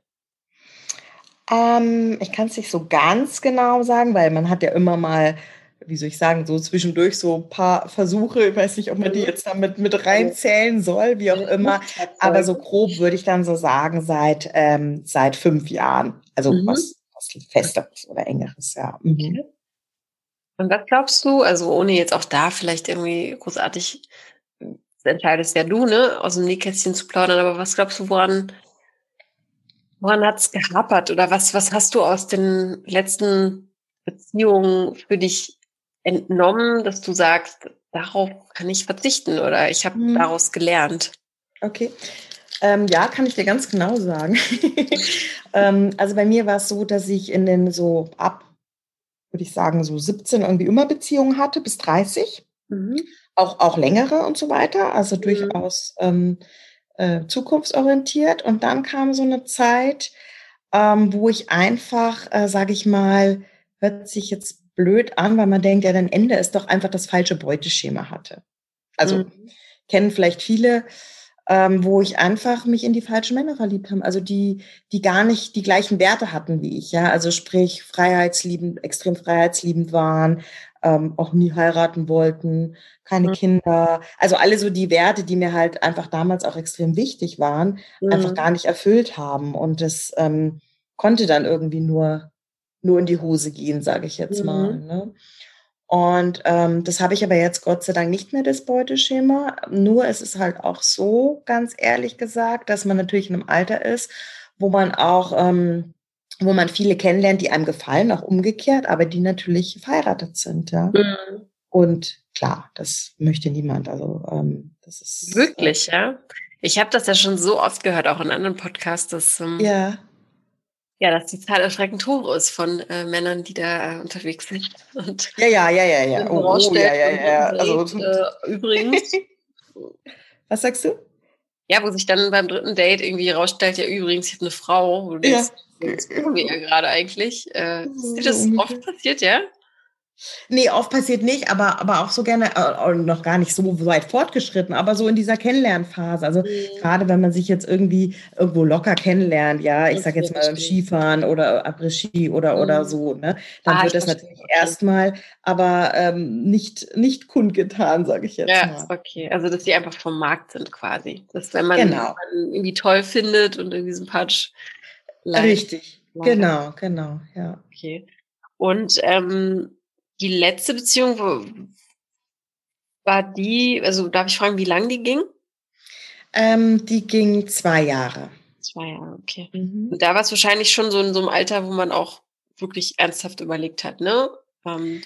Ähm, ich kann es nicht so ganz genau sagen, weil man hat ja immer mal, wie soll ich sagen, so zwischendurch so ein paar Versuche. Ich weiß nicht, ob man die Mhm. jetzt damit mit reinzählen soll, wie auch immer. Aber so grob würde ich dann so sagen, seit, ähm, seit fünf Jahren. Also Mhm. was, was Festeres oder Engeres, ja. Mhm. Und was glaubst du, also ohne jetzt auch da vielleicht irgendwie großartig, das entscheidest ja du, ne, aus dem Nähkästchen zu plaudern, aber was glaubst du, woran, woran hat es gehapert oder was, was hast du aus den letzten Beziehungen für dich entnommen, dass du sagst, darauf kann ich verzichten oder ich habe Mhm. daraus gelernt? Okay. Ähm, ja, kann ich dir ganz genau sagen. ähm, also bei mir war es so, dass ich in den so ab, würde ich sagen, so 17 irgendwie immer Beziehungen hatte, bis 30. Mhm. Auch, auch längere und so weiter. Also Mhm. durchaus ähm, äh, zukunftsorientiert. Und dann kam so eine Zeit, ähm, wo ich einfach, äh, sage ich mal, hört sich jetzt blöd an, weil man denkt, ja, dein Ende ist doch einfach das falsche Beuteschema hatte. Also Mhm. kennen vielleicht viele, ähm, wo ich einfach mich in die falschen Männer verliebt habe. Also die, die gar nicht die gleichen Werte hatten wie ich, ja. Also sprich, freiheitsliebend, extrem freiheitsliebend waren, ähm, auch nie heiraten wollten, keine Mhm. Kinder. Also alle so die Werte, die mir halt einfach damals auch extrem wichtig waren, einfach Mhm. gar nicht erfüllt haben. Und das ähm, konnte dann irgendwie nur, nur in die Hose gehen, sage ich jetzt mal. Mhm. Ne? Und ähm, das habe ich aber jetzt Gott sei Dank nicht mehr, das Beuteschema. Nur es ist halt auch so, ganz ehrlich gesagt, dass man natürlich in einem Alter ist, wo man auch, ähm, wo man viele kennenlernt, die einem gefallen, auch umgekehrt, aber die natürlich verheiratet sind, ja. Mhm. Und klar, das möchte niemand. Also ähm, das ist Wirklich, ja? Ich habe das ja schon so oft gehört, auch in anderen Podcasts, dass ähm, Äh, ja. Ja, dass die Zahl erschreckend hoch ist von äh, Männern, die da äh, unterwegs sind. Und Ja, ja, ja, ja, ja. Oh, oh, ja, ja, ja. Also, äh, übrigens, was sagst du? ja, wo sich dann beim dritten Date irgendwie rausstellt, ja, übrigens, ich habe eine Frau, wo du Ja. denkst, das wir ja gerade eigentlich. Äh, ist dir das So oft passiert, ja? Nee, oft passiert nicht, aber, aber auch so gerne, äh, noch gar nicht so weit fortgeschritten, aber so in dieser Kennenlernphase. Also gerade wenn man sich jetzt irgendwie irgendwo locker kennenlernt, ja, ich sag jetzt mal beim. Skifahren oder Après-Ski oder, oder Mhm. so, ne, dann Ah, wird das verstehe, natürlich erstmal, aber ähm, nicht, nicht kundgetan, sage ich jetzt Ja, mal. okay. Also, dass die einfach vom Markt sind quasi. Dass wenn man Genau. irgendwie toll findet und irgendwie sympathisch leicht. Richtig, leider. genau, genau, ja. Okay. Und ähm, die letzte Beziehung, wo, war die, also darf ich fragen, wie lang die ging? Ähm, die ging zwei Jahre. Zwei Jahre, okay. Mhm. Und da war es wahrscheinlich schon so in so einem Alter, wo man auch wirklich ernsthaft überlegt hat, ne? Ähm,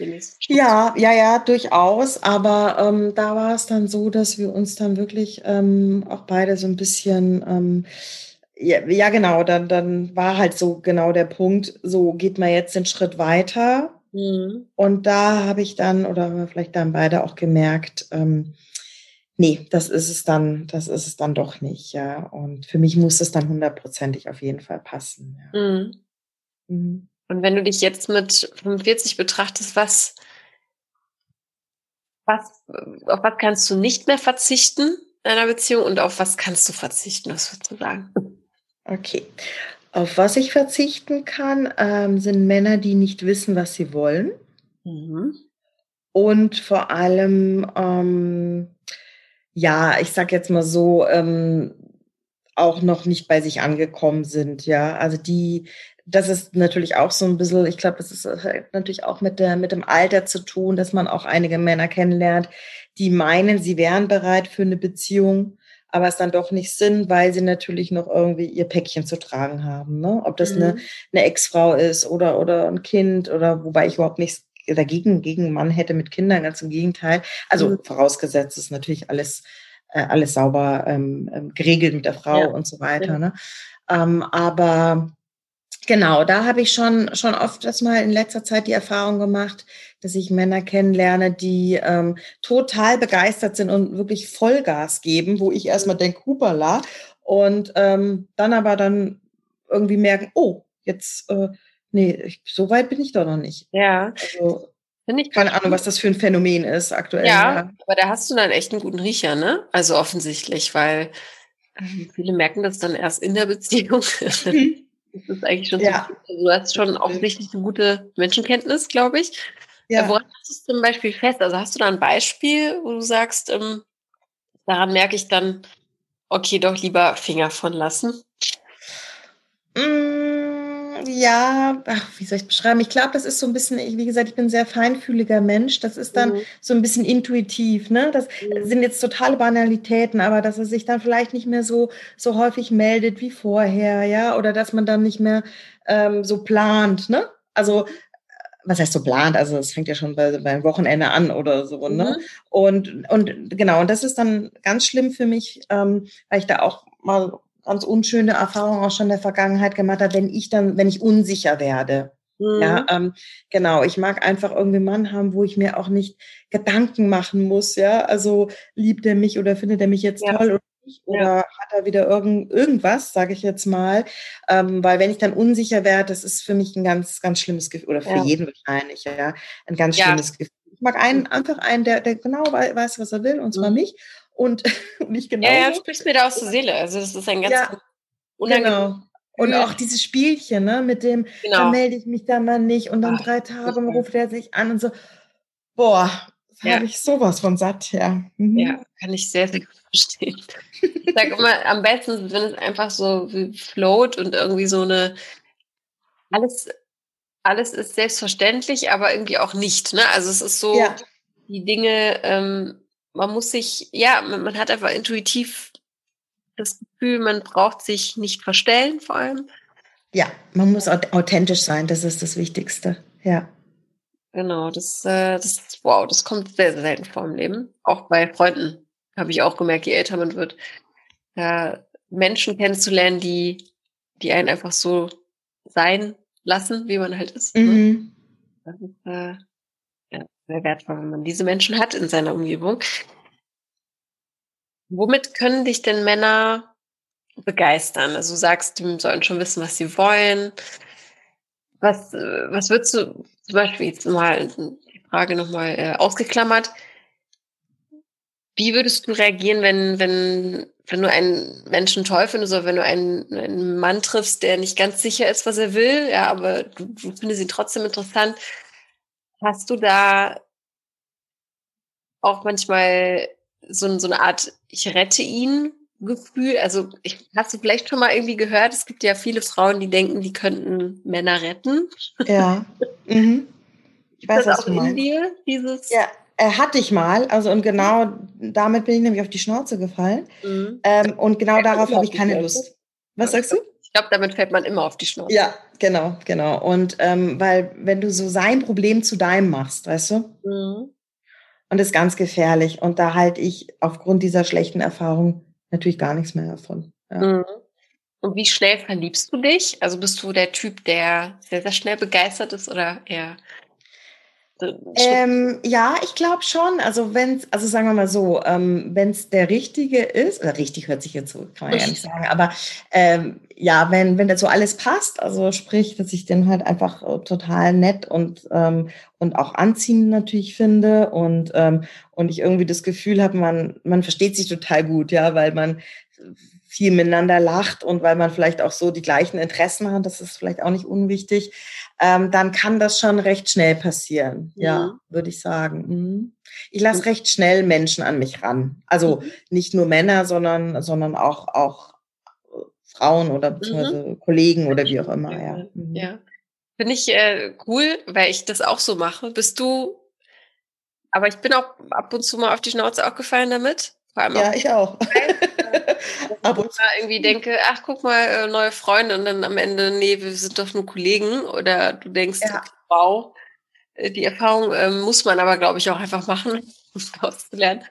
Ja, ja, ja, durchaus. Aber ähm, da war es dann so, dass wir uns dann wirklich ähm, auch beide so ein bisschen, ähm, ja, ja, genau, dann, dann war halt so genau der Punkt, so geht man jetzt den Schritt weiter. Mhm. Und da habe ich dann, oder haben wir vielleicht dann beide auch gemerkt, ähm, nee, das ist es dann, das ist es dann doch nicht, ja. Und für mich muss es dann hundertprozentig auf jeden Fall passen. Ja. Mhm. Mhm. Und wenn du dich jetzt mit 45 betrachtest, was, was, auf was kannst du nicht mehr verzichten in einer Beziehung und auf was kannst du verzichten, was würdest du sagen? Okay. Auf was ich verzichten kann, ähm, sind Männer, die nicht wissen, was sie wollen. Mhm. und vor allem, ähm, ja, ich sag jetzt mal so, ähm, auch noch nicht bei sich angekommen sind, ja. Also die, das ist natürlich auch so ein bisschen, ich glaube, das ist natürlich auch mit, der, mit dem Alter zu tun, dass man auch einige Männer kennenlernt, die meinen, sie wären bereit für eine Beziehung, aber es dann doch nicht sind, weil sie natürlich noch irgendwie ihr Päckchen zu tragen haben. Ne? Ob das mhm. eine, eine Ex-Frau ist oder, oder ein Kind oder wobei ich überhaupt nichts dagegen gegen Mann hätte mit Kindern, ganz im Gegenteil. Also mhm. vorausgesetzt ist natürlich alles, äh, alles sauber ähm, ähm geregelt mit der Frau ja. und so weiter. Ja. Ne? Ähm, aber Genau, da habe ich schon, schon oft das mal in letzter Zeit die Erfahrung gemacht, dass ich Männer kennenlerne, die ähm, total begeistert sind und wirklich Vollgas geben, wo ich erstmal denke, hupala, und ähm, dann aber dann irgendwie merken, oh, jetzt, äh, nee, ich, so weit bin ich doch noch nicht. Ja. Also, ich keine Ahnung, was das für ein Phänomen ist aktuell. Ja, ja, aber da hast du dann echt einen guten Riecher, ne? Also offensichtlich, weil ähm, viele merken das dann erst in der Beziehung. Das ist eigentlich schon ja. so. Also du hast schon offensichtlich eine gute Menschenkenntnis, glaube ich. Ja. Woran hast du es zum Beispiel fest? Also hast du da ein Beispiel, wo du sagst, ähm, daran merke ich dann, okay, doch lieber Finger von lassen? Mmh ja, ach, wie soll ich beschreiben? Ich glaube, das ist so ein bisschen, wie gesagt, ich bin ein sehr feinfühliger Mensch. Das ist dann mhm. so ein bisschen intuitiv. Ne? Das mhm. sind jetzt totale Banalitäten, aber dass er sich dann vielleicht nicht mehr so, so häufig meldet wie vorher, ja, oder dass man dann nicht mehr ähm, so plant. Ne? Also was heißt so plant? Also es fängt ja schon bei, beim Wochenende an oder so, ne? mhm. Und, und genau, und das ist dann ganz schlimm für mich, ähm, weil ich da auch mal ganz unschöne Erfahrungen auch schon in der Vergangenheit gemacht habe, wenn ich dann, wenn ich unsicher werde. Mhm. Ja, ähm, genau. Ich mag einfach irgendwie einen Mann haben, wo ich mir auch nicht Gedanken machen muss. Ja, also liebt er mich oder findet er mich jetzt ja. toll oder nicht? Oder ja. hat er wieder irgend, irgendwas, sage ich jetzt mal. Ähm, weil wenn ich dann unsicher werde, das ist für mich ein ganz, ganz schlimmes Gefühl. Oder für ja. jeden wahrscheinlich, ja. Ein ganz schlimmes Gefühl. Ich mag einen, einfach einen, der, der genau weiß, was er will, und zwar mhm. mich und nicht genau. Ja, ja, sprichst mir da aus der Seele. Also das ist ein ganz ja, Genau. Und auch dieses Spielchen, ne, mit dem, genau. dann melde ich mich dann mal nicht und dann Ach, drei Tage ruft er sich an und so. Boah, ja. habe ich sowas von satt, ja. Mhm. Ja, kann ich sehr, sehr gut verstehen. Ich sage immer, am besten, wenn es einfach so float und irgendwie so eine, alles, alles ist selbstverständlich, aber irgendwie auch nicht, ne? Also es ist so, ja. die Dinge, ähm, man muss sich, ja, man, hat einfach intuitiv das Gefühl, man braucht sich nicht verstellen vor allem. Ja, man muss authentisch sein, das ist das Wichtigste, ja. Genau, das, äh, das, wow, das kommt sehr, sehr selten vor im Leben. Auch bei Freunden habe ich auch gemerkt, je älter man wird, äh, Menschen kennenzulernen, die, die einen einfach so sein lassen, wie man halt ist. Ne? Mhm. Ne? Das ist äh, sehr wertvoll, wenn man diese Menschen hat in seiner Umgebung. Womit können dich denn Männer begeistern? Also du sagst, die sollen schon wissen, was sie wollen. Was, was würdest du zum Beispiel jetzt mal die Frage nochmal äh, ausgeklammert? Wie würdest du reagieren, wenn, wenn, wenn du einen Menschen toll findest oder wenn du einen, einen Mann triffst, der nicht ganz sicher ist, was er will, ja, aber du, du findest ihn trotzdem interessant? Hast du da auch manchmal so, so eine Art, ich rette ihn Gefühl? Also ich, hast du vielleicht schon mal irgendwie gehört, es gibt ja viele Frauen, die denken, die könnten Männer retten. Ja. Mhm. Ich weiß, was auch du meinst. in dir, dieses... Ja, äh, hatte ich mal. Also und genau damit bin ich nämlich auf die Schnauze gefallen. Mhm. Ähm, und genau ja, darauf habe ich keine Lust. Was sagst du? Ich glaube, damit fällt man immer auf die Schnauze. Ja, genau, genau. Und ähm, weil, wenn du so sein Problem zu deinem machst, weißt du? Mhm. Und das ist ganz gefährlich. Und da halte ich aufgrund dieser schlechten Erfahrung natürlich gar nichts mehr davon. Ja. Mhm. Und wie schnell verliebst du dich? Also bist du der Typ, der sehr, sehr schnell begeistert ist oder eher ähm, ja, ich glaube schon. Also wenn es, also sagen wir mal so, ähm, wenn es der Richtige ist, oder richtig hört sich jetzt so, kann man ja nicht sagen, aber ähm, ja, wenn, wenn das so alles passt, also sprich, dass ich den halt einfach äh, total nett und, ähm, und auch anziehend natürlich finde und, ähm, und ich irgendwie das Gefühl habe, man, man versteht sich total gut, ja, weil man viel miteinander lacht und weil man vielleicht auch so die gleichen Interessen hat, das ist vielleicht auch nicht unwichtig. Ähm, dann kann das schon recht schnell passieren. Mhm. Ja, würde ich sagen. Mhm. Ich lasse recht schnell Menschen an mich ran. Also mhm. nicht nur Männer, sondern, sondern auch, auch äh, Frauen oder mhm. beziehungsweise Kollegen oder wie auch immer. Ja. Mhm. ja. Finde ich äh, cool, weil ich das auch so mache. Bist du, aber ich bin auch ab und zu mal auf die Schnauze auch gefallen damit. Vor allem ja, ich auch. Ab und zu irgendwie denke, ach, guck mal, äh, neue Freunde und dann am Ende, nee, wir sind doch nur Kollegen. Oder du denkst, ja. wow, äh, die Erfahrung äh, muss man aber, glaube ich, auch einfach machen, um auszulernen.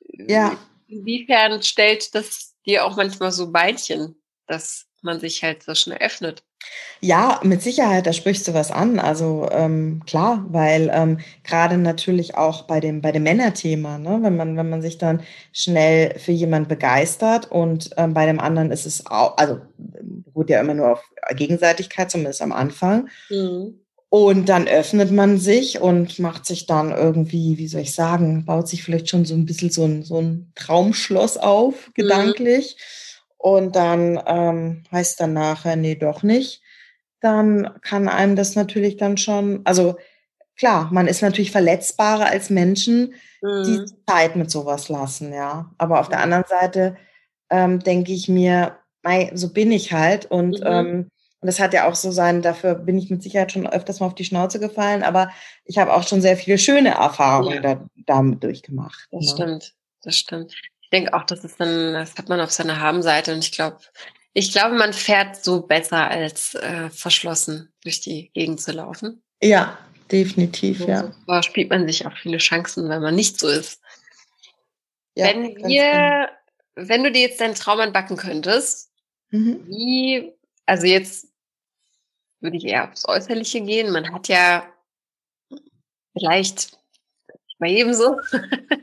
Ja. Inwiefern stellt das dir auch manchmal so Beinchen, dass man sich halt so schnell öffnet? Ja, mit Sicherheit, da sprichst du was an. Also ähm, klar, weil ähm, gerade natürlich auch bei dem, bei dem Männerthema, ne, wenn man, wenn man sich dann schnell für jemanden begeistert und ähm, bei dem anderen ist es auch, also beruht ja immer nur auf Gegenseitigkeit, zumindest am Anfang. Mhm. Und dann öffnet man sich und macht sich dann irgendwie, wie soll ich sagen, baut sich vielleicht schon so ein bisschen so ein, so ein Traumschloss auf, mhm. gedanklich. Mhm und dann ähm, heißt dann nachher, nee, doch nicht, dann kann einem das natürlich dann schon, also klar, man ist natürlich verletzbarer als Menschen, mhm. die Zeit mit sowas lassen, ja. Aber auf der anderen Seite ähm, denke ich mir, mei, so bin ich halt und mhm. ähm, und das hat ja auch so sein, dafür bin ich mit Sicherheit schon öfters mal auf die Schnauze gefallen, aber ich habe auch schon sehr viele schöne Erfahrungen ja. da, damit durchgemacht. Das ne? stimmt, das stimmt. Ich denke auch, das ist dann, das hat man auf seiner Habenseite und ich glaube, ich glaube, man fährt so besser als äh, verschlossen durch die Gegend zu laufen. Ja, definitiv, so, ja. Da spielt man sich auch viele Chancen, wenn man nicht so ist. Ja, wenn wir, genau. wenn du dir jetzt deinen Traum anbacken könntest, mhm. wie, also jetzt würde ich eher aufs Äußerliche gehen. Man hat ja vielleicht bei jedem so.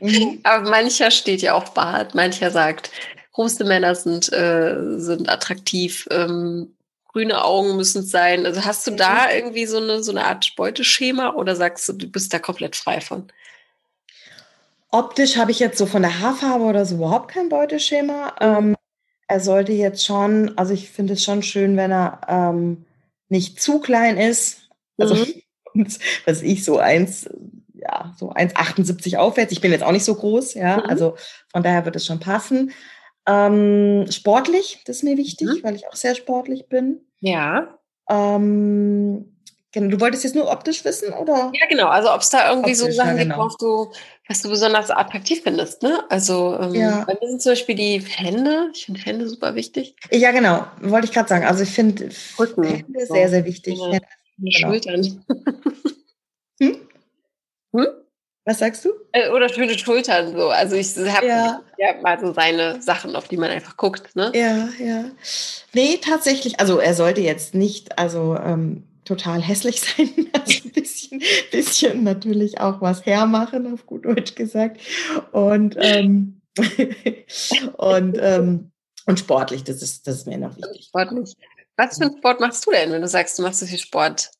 Mhm. Aber mancher steht ja auf Bart, mancher sagt, große Männer sind, äh, sind attraktiv, ähm, grüne Augen müssen es sein. Also hast du da mhm. irgendwie so eine, so eine Art Beuteschema oder sagst du, du bist da komplett frei von? Optisch habe ich jetzt so von der Haarfarbe oder so überhaupt kein Beuteschema. Ähm, er sollte jetzt schon, also ich finde es schon schön, wenn er ähm, nicht zu klein ist. Also mhm. was ich so eins ja, so 1,78 aufwärts. Ich bin jetzt auch nicht so groß, ja, mhm. also von daher wird es schon passen. Ähm, sportlich, das ist mir wichtig, mhm. weil ich auch sehr sportlich bin. Ja. Ähm, du wolltest jetzt nur optisch wissen, oder? Ja, genau. Also ob es da irgendwie optisch, so Sachen ja, genau. gibt, du, was du besonders attraktiv findest, ne? Also ähm, ja. bei mir sind zum Beispiel die Hände. Ich finde Hände super wichtig. Ja, genau. Wollte ich gerade sagen. Also ich finde Hände sehr, sehr wichtig. Ja, Hände, genau. Schultern. hm? Hm? Was sagst du? Äh, oder schöne Schultern so. Also ich habe ja. ja. mal so seine Sachen, auf die man einfach guckt. Ne? Ja, ja. Nee, tatsächlich, also er sollte jetzt nicht, also ähm, total hässlich sein. Also ein bisschen, bisschen natürlich auch was hermachen, auf gut Deutsch gesagt. Und, ähm, und, ähm, und sportlich, das ist, das ist mir noch wichtig. Sportlich. Was für einen Sport machst du denn, wenn du sagst, du machst so viel Sport?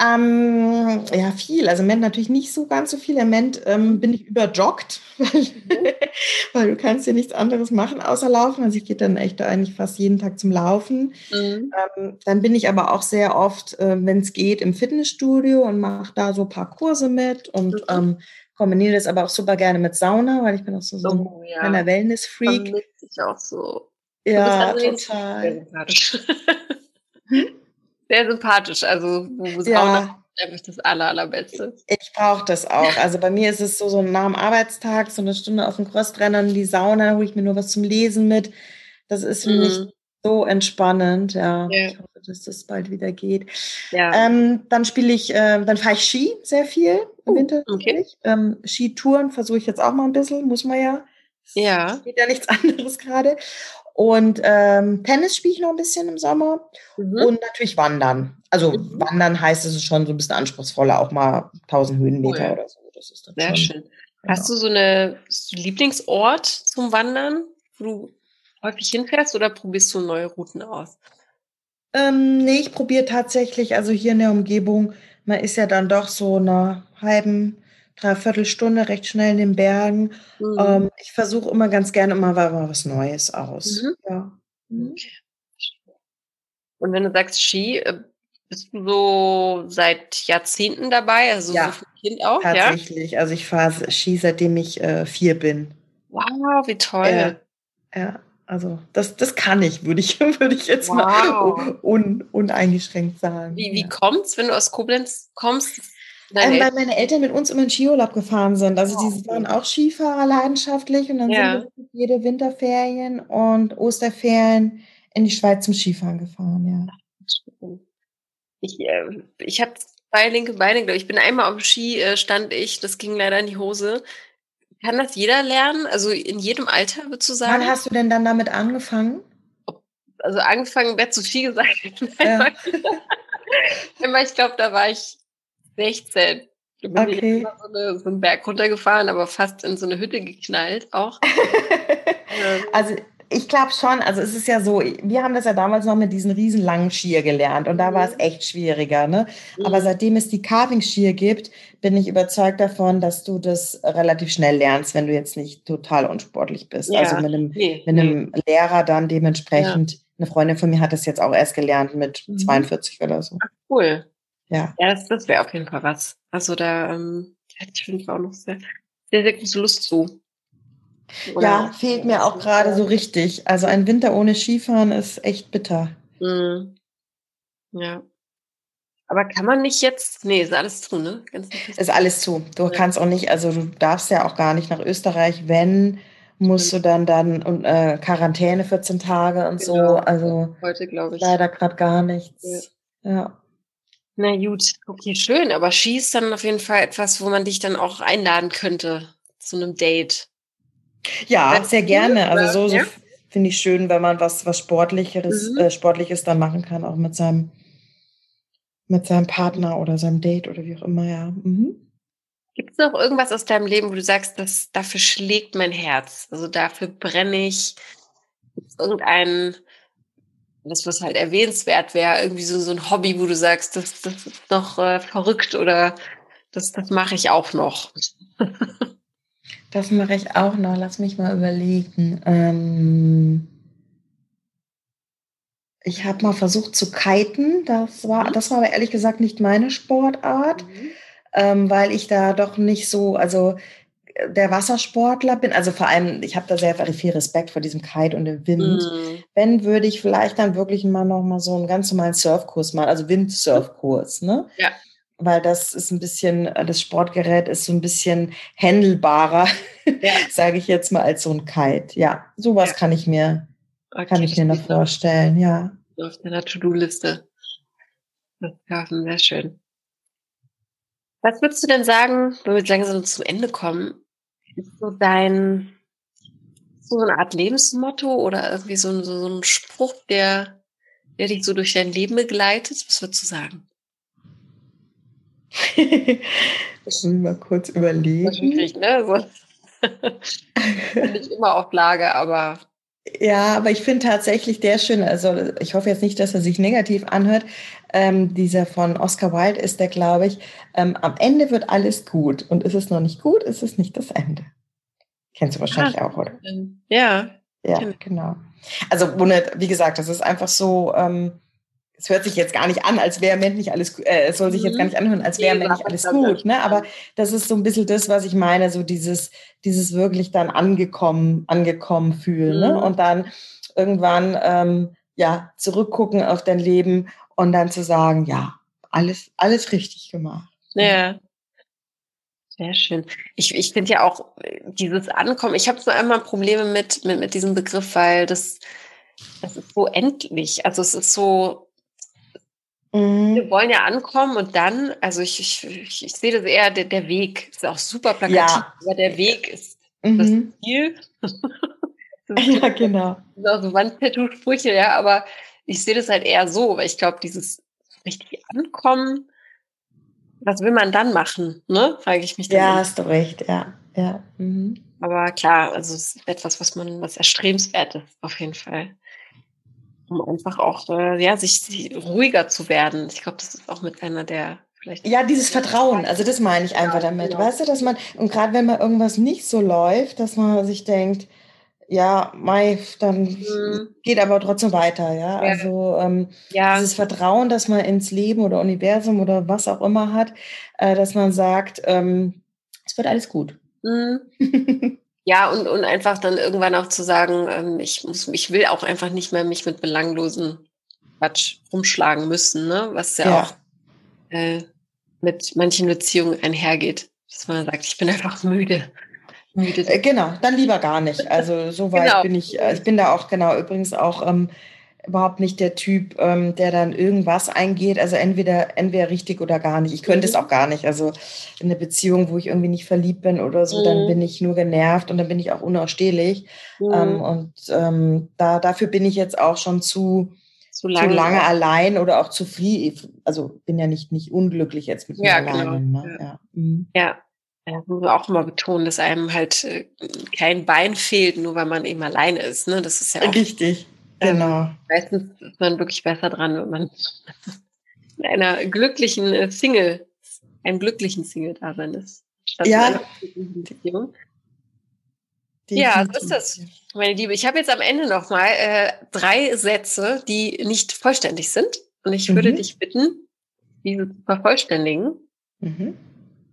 Ähm, ja, viel. Also im Moment natürlich nicht so ganz so viel. Im Moment ähm, bin ich überjoggt, weil, weil, du kannst ja nichts anderes machen außer laufen. Also ich gehe dann echt eigentlich fast jeden Tag zum Laufen. Mhm. Ähm, dann bin ich aber auch sehr oft, äh, wenn es geht, im Fitnessstudio und mache da so ein paar Kurse mit und mhm. Ähm, kombiniere das aber auch super gerne mit Sauna, weil ich bin auch so, so oh, ein ja. kleiner Wellness-Freak. Ich auch so. Ja, total. sehr sympathisch. Also ja. einfach das aller, allerbeste. Ich brauche das auch. Also bei mir ist es so, so nach dem Arbeitstag, so eine Stunde auf dem Crosstrainer in die Sauna, hole ich mir nur was zum Lesen mit. Das ist für mhm. mich so entspannend. Ja. ja. Ich hoffe, dass das bald wieder geht. Ja. Ähm, dann spiele ich, äh, dann fahre ich Ski sehr viel im uh, Winter. Okay. Ähm, Skitouren versuche ich jetzt auch mal ein bisschen, muss man ja. Ja. Geht ja nichts anderes gerade. Und ähm, Tennis spiele ich noch ein bisschen im Sommer mhm. und natürlich Wandern. Also mhm. Wandern heißt es ist schon so ein bisschen anspruchsvoller, auch mal 1000 Höhenmeter cool. oder so. Das ist dann Sehr schön. Genau. Hast du so eine so Lieblingsort zum Wandern, wo du häufig hinfährst oder probierst du neue Routen aus? Ähm, nee, ich probiere tatsächlich, also hier in der Umgebung, man ist ja dann doch so eine halben Dreiviertelstunde recht schnell in den Bergen. Mhm. Ähm, ich versuche immer ganz gerne immer mal was Neues aus. Mhm. Ja. Mhm. Und wenn du sagst Ski, äh, Bist du so seit Jahrzehnten dabei? Also ja, so Kind auch? Tatsächlich. Ja? Also ich fahre Ski, seitdem ich äh, vier bin. Wow, wie toll. Ja, ja. also das, das kann ich, würde ich, würde ich jetzt wow. mal un, uneingeschränkt sagen. Wie, wie ja. kommt's, wenn du aus Koblenz kommst? Ähm, weil meine Eltern mit uns immer in Skiurlaub gefahren sind. Also oh, die waren auch Skifahrer leidenschaftlich und dann ja. sind wir jede Winterferien und Osterferien in die Schweiz zum Skifahren gefahren, ja. Ich, äh, ich habe zwei linke Beine, glaube ich. Ich bin einmal auf dem Ski, äh, stand ich, das ging leider in die Hose. Kann das jeder lernen? Also in jedem Alter, würdest du sagen? Wann hast du denn dann damit angefangen? Also angefangen wäre zu viel gesagt. Ja. ich glaube, da war ich 16. Da bin okay. ich so, eine, so einen Berg runtergefahren, aber fast in so eine Hütte geknallt auch. Ähm. also ich glaube schon, also es ist ja so, wir haben das ja damals noch mit diesen riesen langen Skier gelernt und da war es mhm. echt schwieriger. Ne? Mhm. Aber seitdem es die Carving-Skier gibt, bin ich überzeugt davon, dass du das relativ schnell lernst, wenn du jetzt nicht total unsportlich bist. Ja. Also mit einem, nee, mit einem nee. Lehrer dann dementsprechend. Ja. Eine Freundin von mir hat das jetzt auch erst gelernt mit mhm. 42 oder so. Ach, cool. Ja. Ja, das, das wäre auf jeden Fall was. Also da ähm, hätte ich auf jeden Fall auch noch sehr, sehr, sehr große Lust zu. Oder ja, fehlt mir auch gerade so richtig. Also ein Winter ohne Skifahren ist echt bitter. Mhm. Ja. Aber kann man nicht jetzt, nee, ist alles zu, ne? Ist alles zu. Du ja. kannst auch nicht, also du darfst ja auch gar nicht nach Österreich, wenn, musst du dann dann und äh, Quarantäne 14 Tage und genau. so. Also heute glaube ich. Leider gerade gar nichts. Ja. ja. Na gut, okay, schön. Aber Ski ist dann auf jeden Fall etwas, wo man dich dann auch einladen könnte zu einem Date. Ja, sehr gerne. Also so, so ja? finde ich schön, wenn man was, was Sportlicheres, mhm. äh, Sportliches dann machen kann, auch mit seinem, mit seinem Partner oder seinem Date oder wie auch immer, ja. Mhm. Gibt es noch irgendwas aus deinem Leben, wo du sagst, dass dafür schlägt mein Herz? Also dafür brenne ich. Gibt es irgendeinen das, was halt erwähnenswert wäre, irgendwie so, so ein Hobby, wo du sagst, das, das ist doch äh, verrückt oder das, das mache ich auch noch. das mache ich auch noch. Lass mich mal überlegen. Ähm ich habe mal versucht zu kiten. Das war, mhm. das war aber ehrlich gesagt nicht meine Sportart, mhm. ähm, weil ich da doch nicht so, also der Wassersportler bin, also vor allem, ich habe da sehr viel Respekt vor diesem Kite und dem Wind. Mm. Wenn, würde ich vielleicht dann wirklich mal noch mal so einen ganz normalen Surfkurs machen, also Windsurfkurs, ne? Ja. Weil das ist ein bisschen, das Sportgerät ist so ein bisschen händelbarer, ja. sage ich jetzt mal, als so ein Kite. Ja, sowas ja. kann ich mir, okay, kann ich mir noch vorstellen, ja. Auf deiner To-Do-Liste. Das ist sehr schön. Was würdest du denn sagen, wenn wir langsam zum Ende kommen, ist so dein, so eine Art Lebensmotto oder irgendwie so, so, so ein Spruch, der, der dich so durch dein Leben begleitet? Was würdest du sagen? ich muss mal kurz überlegen. Schwierig, ne? So. Nicht immer auf Lage, aber. Ja, aber ich finde tatsächlich der schön, also ich hoffe jetzt nicht, dass er sich negativ anhört. Ähm, dieser von Oscar Wilde ist der, glaube ich, ähm, am Ende wird alles gut. Und ist es noch nicht gut, ist es nicht das Ende. Kennst du wahrscheinlich ah, auch, oder? Ja. Ja, genau. Also, wie gesagt, das ist einfach so, ähm, es hört sich jetzt gar nicht an, als wäre nicht alles, äh, es soll sich jetzt gar mhm. nicht anhören, als wäre nicht alles gut, ne? Aber das ist so ein bisschen das, was ich meine, so dieses, dieses wirklich dann angekommen, angekommen fühlen, ne? mhm. Und dann irgendwann, ähm, ja, zurückgucken auf dein Leben und dann zu sagen, ja, alles, alles richtig gemacht. Ja. Sehr schön. Ich, ich finde ja auch äh, dieses Ankommen, ich habe so einmal Probleme mit, mit, mit diesem Begriff, weil das, das ist so endlich. Also es ist so, mhm. wir wollen ja ankommen und dann, also ich, ich, ich, ich sehe das eher, der, der Weg ist auch super plakativ, ja. aber der Weg ist mhm. das Ziel. das ja, genau. Das sind auch so Wandtattoo-Sprüche, ja, aber ich sehe das halt eher so, weil ich glaube, dieses richtig Ankommen, was will man dann machen, ne? Frage ich mich dann. Ja, hast du recht, ja. ja. Mhm. Aber klar, also es ist etwas, was man, was erstrebenswert ist, auf jeden Fall. Um einfach auch, äh, ja, sich, sich ruhiger zu werden. Ich glaube, das ist auch mit einer der vielleicht. Ja, dieses Vertrauen, also das meine ich einfach damit. Genau. Weißt du, dass man, und gerade wenn mal irgendwas nicht so läuft, dass man sich denkt, ja, Mai, dann mhm. geht aber trotzdem weiter, ja. ja. Also ähm, ja. dieses Vertrauen, dass man ins Leben oder Universum oder was auch immer hat, äh, dass man sagt, ähm, es wird alles gut. Mhm. ja, und, und einfach dann irgendwann auch zu sagen, ähm, ich muss, ich will auch einfach nicht mehr mich mit belanglosen Quatsch rumschlagen müssen, ne? Was ja, ja. auch äh, mit manchen Beziehungen einhergeht. Dass man sagt, ich bin einfach müde. Äh, genau, dann lieber gar nicht. Also so weit genau. bin ich, äh, ich bin da auch genau übrigens auch ähm, überhaupt nicht der Typ, ähm, der dann irgendwas eingeht. Also entweder, entweder richtig oder gar nicht. Ich könnte mhm. es auch gar nicht. Also in einer Beziehung, wo ich irgendwie nicht verliebt bin oder so, mhm. dann bin ich nur genervt und dann bin ich auch unausstehlich. Mhm. Ähm, und ähm, da, dafür bin ich jetzt auch schon zu, zu lange, zu lange allein oder auch zu früh. Also bin ja nicht, nicht unglücklich jetzt mit mir ja, alleine. Genau. Ne? Ja. Mhm. ja. Ja, muss man auch immer betonen, dass einem halt äh, kein Bein fehlt, nur weil man eben alleine ist. Ne? Das ist ja auch, richtig. Genau. Ähm, meistens ist man wirklich besser dran, wenn man in einer glücklichen äh, Single, einem glücklichen Single-Dasein ist. Ja. Ja, so ist das, meine Liebe. Ich habe jetzt am Ende nochmal äh, drei Sätze, die nicht vollständig sind. Und ich würde mhm. dich bitten, diese zu vervollständigen. Mhm.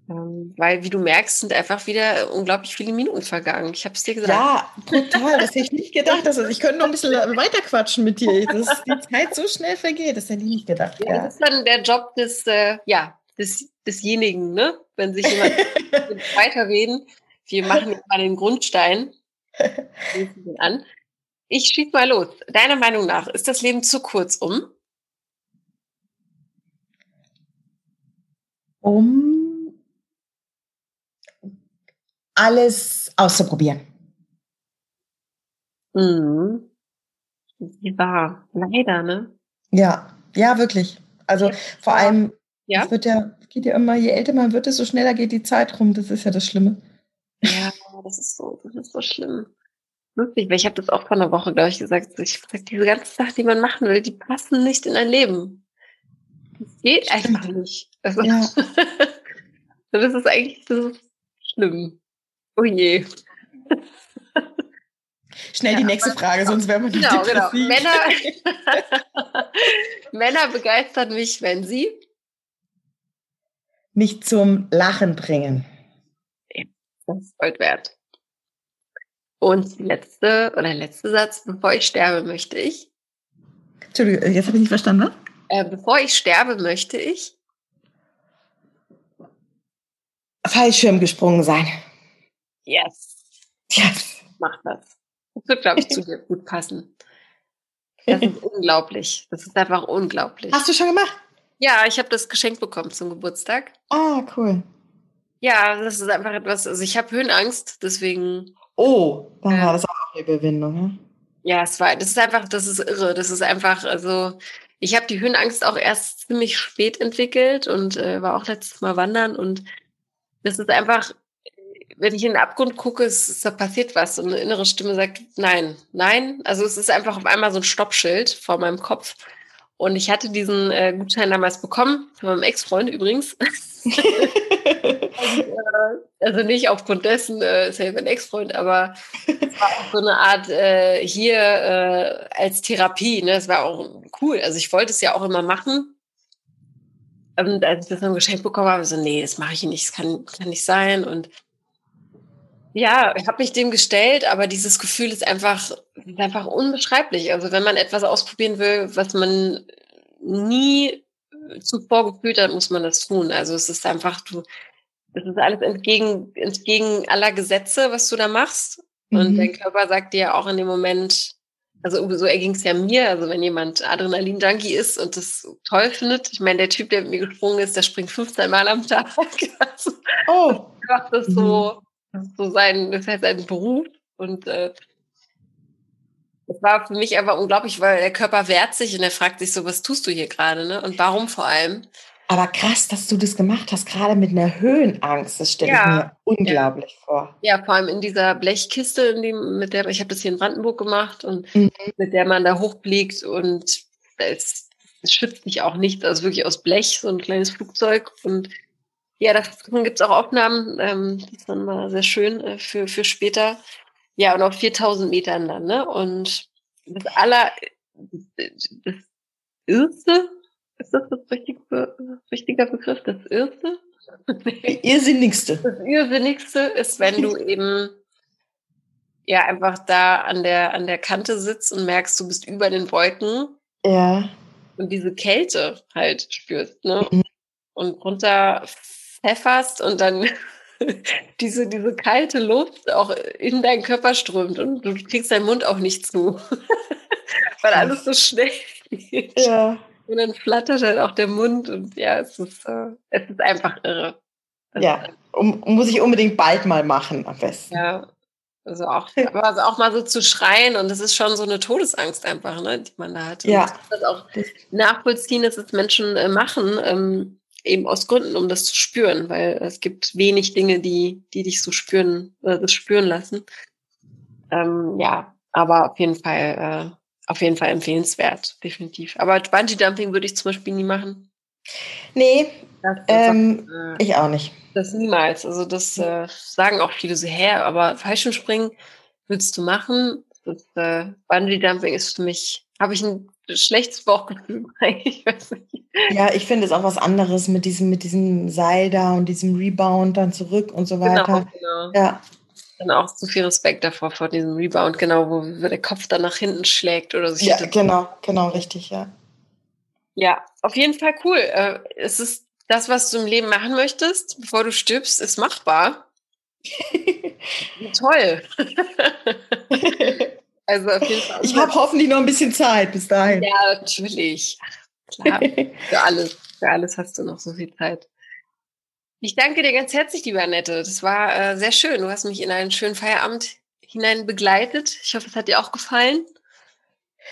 Ähm, weil, wie du merkst, sind einfach wieder unglaublich viele Minuten vergangen. Ich habe es dir gesagt. Ja, total. Das hätte ich nicht gedacht. Dass, ich könnte noch ein bisschen weiter quatschen mit dir. Dass die Zeit so schnell vergeht. Das hätte ich nicht gedacht. Ja, ja. Das ist dann der Job des, äh, ja, des, desjenigen, ne? Wenn sich jemand weiterreden. Wir machen jetzt mal den Grundstein. an. Ich schieß mal los. Deiner Meinung nach, ist das Leben zu kurz um? Um alles auszuprobieren. Mhm. Ja, leider, ne? Ja, ja, wirklich. Also vor allem, ja? es wird ja, geht ja immer, je älter man wird, desto schneller geht die Zeit rum. Das ist ja das Schlimme. Ja, das ist so, das ist so schlimm. Wirklich, weil ich habe das auch vor einer Woche, glaube ich, gesagt. Ich gesagt, diese ganzen Sachen, die man machen will, die passen nicht in ein Leben. Das geht Stimmt. einfach nicht. Also, ja. das ist eigentlich ist schlimm. Oh je. Schnell ja, die nächste Frage, sonst wären wir nicht Genau, genau. Männer, Männer begeistern mich, wenn sie mich zum Lachen bringen. Ja, das ist Gold wert. Und letzte oder letzte Satz, bevor ich sterbe, möchte ich. Entschuldigung, jetzt habe ich nicht verstanden. Äh, bevor ich sterbe, möchte ich Fallschirm gesprungen sein. Yes. Yes. Mach das. Das wird, glaube ich, zu dir gut passen. Das ist unglaublich. Das ist einfach unglaublich. Hast du schon gemacht? Ja, ich habe das geschenkt bekommen zum Geburtstag. Ah, cool. Ja, das ist einfach etwas, also ich habe Höhenangst, deswegen. Oh, dann äh, war das auch eine Überwindung, ne? Ja, es war, das ist einfach, das ist irre. Das ist einfach, also ich habe die Höhenangst auch erst ziemlich spät entwickelt und äh, war auch letztes Mal wandern und das ist einfach, wenn ich in den Abgrund gucke, ist, da passiert was und eine innere Stimme sagt, nein, nein. Also es ist einfach auf einmal so ein Stoppschild vor meinem Kopf. Und ich hatte diesen äh, Gutschein damals bekommen, von meinem Ex-Freund übrigens. also, äh, also, nicht aufgrund dessen, äh, ist ja mein Ex-Freund, aber es war auch so eine Art äh, hier äh, als Therapie. Ne? Es war auch cool. Also ich wollte es ja auch immer machen. Und als ich das dann geschenkt bekommen habe, so, nee, das mache ich nicht, das kann, kann nicht sein. Und ja, ich habe mich dem gestellt, aber dieses Gefühl ist einfach, ist einfach unbeschreiblich. Also wenn man etwas ausprobieren will, was man nie zuvor gefühlt hat, muss man das tun. Also es ist einfach, du, es ist alles entgegen, entgegen aller Gesetze, was du da machst. Mhm. Und dein Körper sagt dir auch in dem Moment, also so erging es ja mir, also wenn jemand Adrenalin-Junkie ist und das toll findet, ich meine, der Typ, der mit mir gesprungen ist, der springt 15 Mal am Tag. Also, oh. Macht das so, mhm das ist so sein, das heißt sein Beruf. Und äh, das war für mich einfach unglaublich, weil der Körper wehrt sich und er fragt sich so, was tust du hier gerade, ne? Und warum vor allem? Aber krass, dass du das gemacht hast, gerade mit einer Höhenangst. Das stelle ja. ich mir unglaublich ja. vor. Ja, vor allem in dieser Blechkiste, in dem, mit der ich habe das hier in Brandenburg gemacht und mhm. mit der man da hochfliegt und es, schützt sich auch nicht, also wirklich aus Blech, so ein kleines Flugzeug und ja, davon gibt es auch Aufnahmen. Ähm, das ist dann mal sehr schön äh, für, für später. ja, und auf 4000 Metern dann, ne? Und das aller, das Erste, ist das das richtige, richtiger Begriff, das Erste? Irrsinnigste. Das Irrsinnigste ist, wenn du eben ja einfach da an der, an der Kante sitzt und merkst, du bist über den Wolken. Ja. Und diese Kälte halt spürst, ne? Mhm. Und runter pfefferst und dann diese, diese kalte Luft auch in deinen Körper strömt und du kriegst deinen Mund auch nicht zu. Weil alles so schnell geht. Ja. Und dann flattert halt auch der Mund und ja, es ist, äh, es ist einfach irre. ja, um, muss ich unbedingt bald mal machen, am besten. Ja, also auch, also auch mal so zu schreien und das ist schon so eine Todesangst einfach, ne, die man da hat. Ja. Und das auch nachvollziehen, dass es Menschen äh, machen, ähm, eben aus Gründen, um das zu spüren, weil es gibt wenig Dinge, die, die dich so spüren, äh, das spüren lassen. Ähm, ja, aber auf jeden Fall, äh, auf jeden Fall empfehlenswert, definitiv. Aber Bungee Dumping würde ich zum Beispiel nie machen. Nee, ähm, auch, äh, ich auch nicht. Das niemals. Also das äh, sagen auch viele so her, aber Fallschirmspringen willst du machen. Das äh, Bungee Dumping ist für mich, habe ich ein schlechtes Bauchgefühl. ich weiß nicht. Ja, ich finde es auch was anderes mit diesem, mit diesem Seil da und diesem Rebound dann zurück und so weiter. Genau, genau. Ja. Dann auch so viel Respekt davor vor diesem Rebound, genau, wo, wo der Kopf dann nach hinten schlägt oder so. Ja, genau, genau, richtig, ja. Ja, auf jeden Fall cool. Äh, es ist das, was du im Leben machen möchtest, bevor du stirbst, ist machbar. Toll. also auf jeden Fall. Ich habe hoffentlich noch ein bisschen Zeit bis dahin. Ja, natürlich. Klar. Für alles. Für alles hast du noch so viel Zeit. Ich danke dir ganz herzlich, liebe Annette. Das war äh, sehr schön. Du hast mich in einen schönen Feierabend hinein begleitet. Ich hoffe, es hat dir auch gefallen.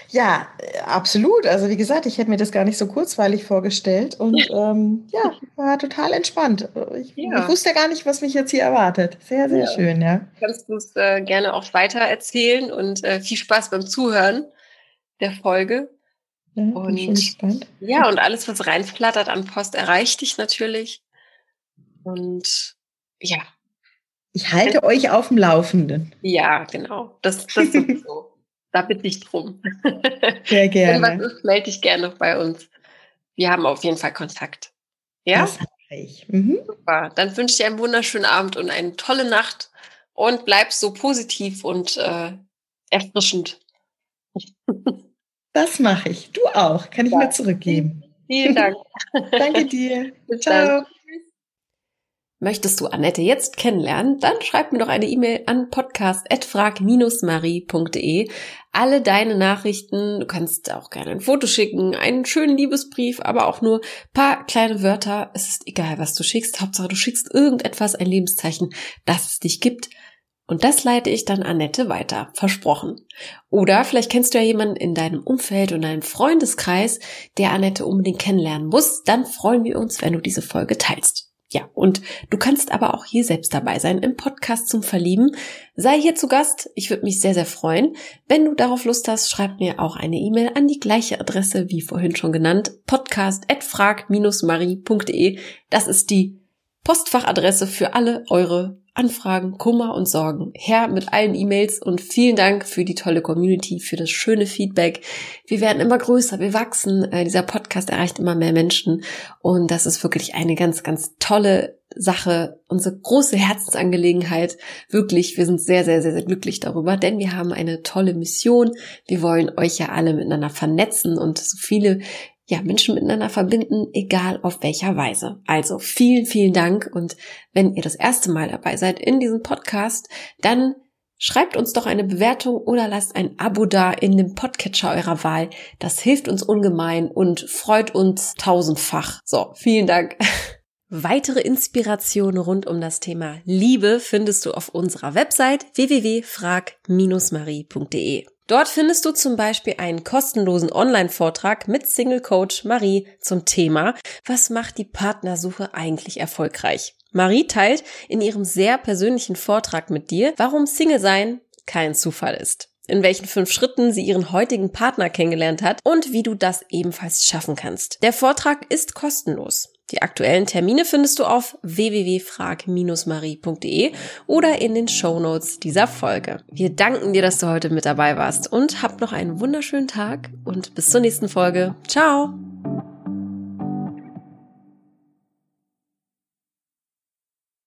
Ja, äh, absolut. Also wie gesagt, ich hätte mir das gar nicht so kurzweilig vorgestellt und ähm, ja, war total entspannt. Ich, ja. ich, wusste gar nicht, was mich jetzt hier erwartet. Sehr, sehr ja. schön, ja. Kannst du es äh, gerne auch weiter erzählen und äh, viel Spaß beim Zuhören der Folge. Ja, und, gespannt. ja, und alles, was reinflattert an Post, erreicht dich natürlich. Und ja. Ich halte euch auf dem Laufenden. Ja, genau. Das, das sowieso. da bitte ich drum. Sehr gerne. Wenn was ist, melde dich gerne bei uns. Wir haben auf jeden Fall Kontakt. Ja? Das ich. Mhm. Super. Dann wünsche ich dir einen wunderschönen Abend und eine tolle Nacht und bleib so positiv und äh, erfrischend. Das mache ich. Du auch. Kann ich ja. mir zurückgeben. Vielen Dank. Danke dir. Ciao. Dann. Möchtest du Annette jetzt kennenlernen? Dann schreib mir doch eine E-Mail an podcast.frag-marie.de. Alle deine Nachrichten, du kannst auch gerne ein Foto schicken, einen schönen Liebesbrief, aber auch nur paar kleine Wörter. Es ist egal, was du schickst. Hauptsache, du schickst irgendetwas, ein Lebenszeichen, das es dich gibt. Und das leite ich dann Annette weiter, versprochen. Oder vielleicht kennst du ja jemanden in deinem Umfeld und deinem Freundeskreis, der Annette unbedingt kennenlernen muss. Dann freuen wir uns, wenn du diese Folge teilst. Ja, und du kannst aber auch hier selbst dabei sein im Podcast zum Verlieben. Sei hier zu Gast. Ich würde mich sehr, sehr freuen. Wenn du darauf Lust hast, schreib mir auch eine E-Mail an die gleiche Adresse wie vorhin schon genannt. podcast.frag-marie.de. Das ist die Postfachadresse für alle eure Anfragen, Kummer und Sorgen. Her mit allen E-Mails und vielen Dank für die tolle Community, für das schöne Feedback. Wir werden immer größer, wir wachsen. Äh, dieser Podcast erreicht immer mehr Menschen und das ist wirklich eine ganz, ganz tolle Sache, unsere große Herzensangelegenheit. Wirklich, wir sind sehr, sehr, sehr, sehr glücklich darüber, denn wir haben eine tolle Mission. Wir wollen euch ja alle miteinander vernetzen und so viele ja, Menschen miteinander verbinden, egal auf welcher Weise. Also vielen, vielen Dank und wenn ihr das erste Mal dabei seid in diesem Podcast, dann schreibt uns doch eine Bewertung oder lasst ein Abo da in dem Podcatcher eurer Wahl. Das hilft uns ungemein und freut uns tausendfach. So, vielen Dank. Weitere Inspirationen rund um das Thema Liebe findest du auf unserer Website www.frag-marie.de. Dort findest du zum Beispiel einen kostenlosen Online-Vortrag mit Single Coach Marie zum Thema Was macht die Partnersuche eigentlich erfolgreich? Marie teilt in ihrem sehr persönlichen Vortrag mit dir, warum Single sein kein Zufall ist in welchen fünf Schritten sie ihren heutigen Partner kennengelernt hat und wie du das ebenfalls schaffen kannst. Der Vortrag ist kostenlos. Die aktuellen Termine findest du auf www.frag-marie.de oder in den Shownotes dieser Folge. Wir danken dir, dass du heute mit dabei warst und hab noch einen wunderschönen Tag und bis zur nächsten Folge. Ciao!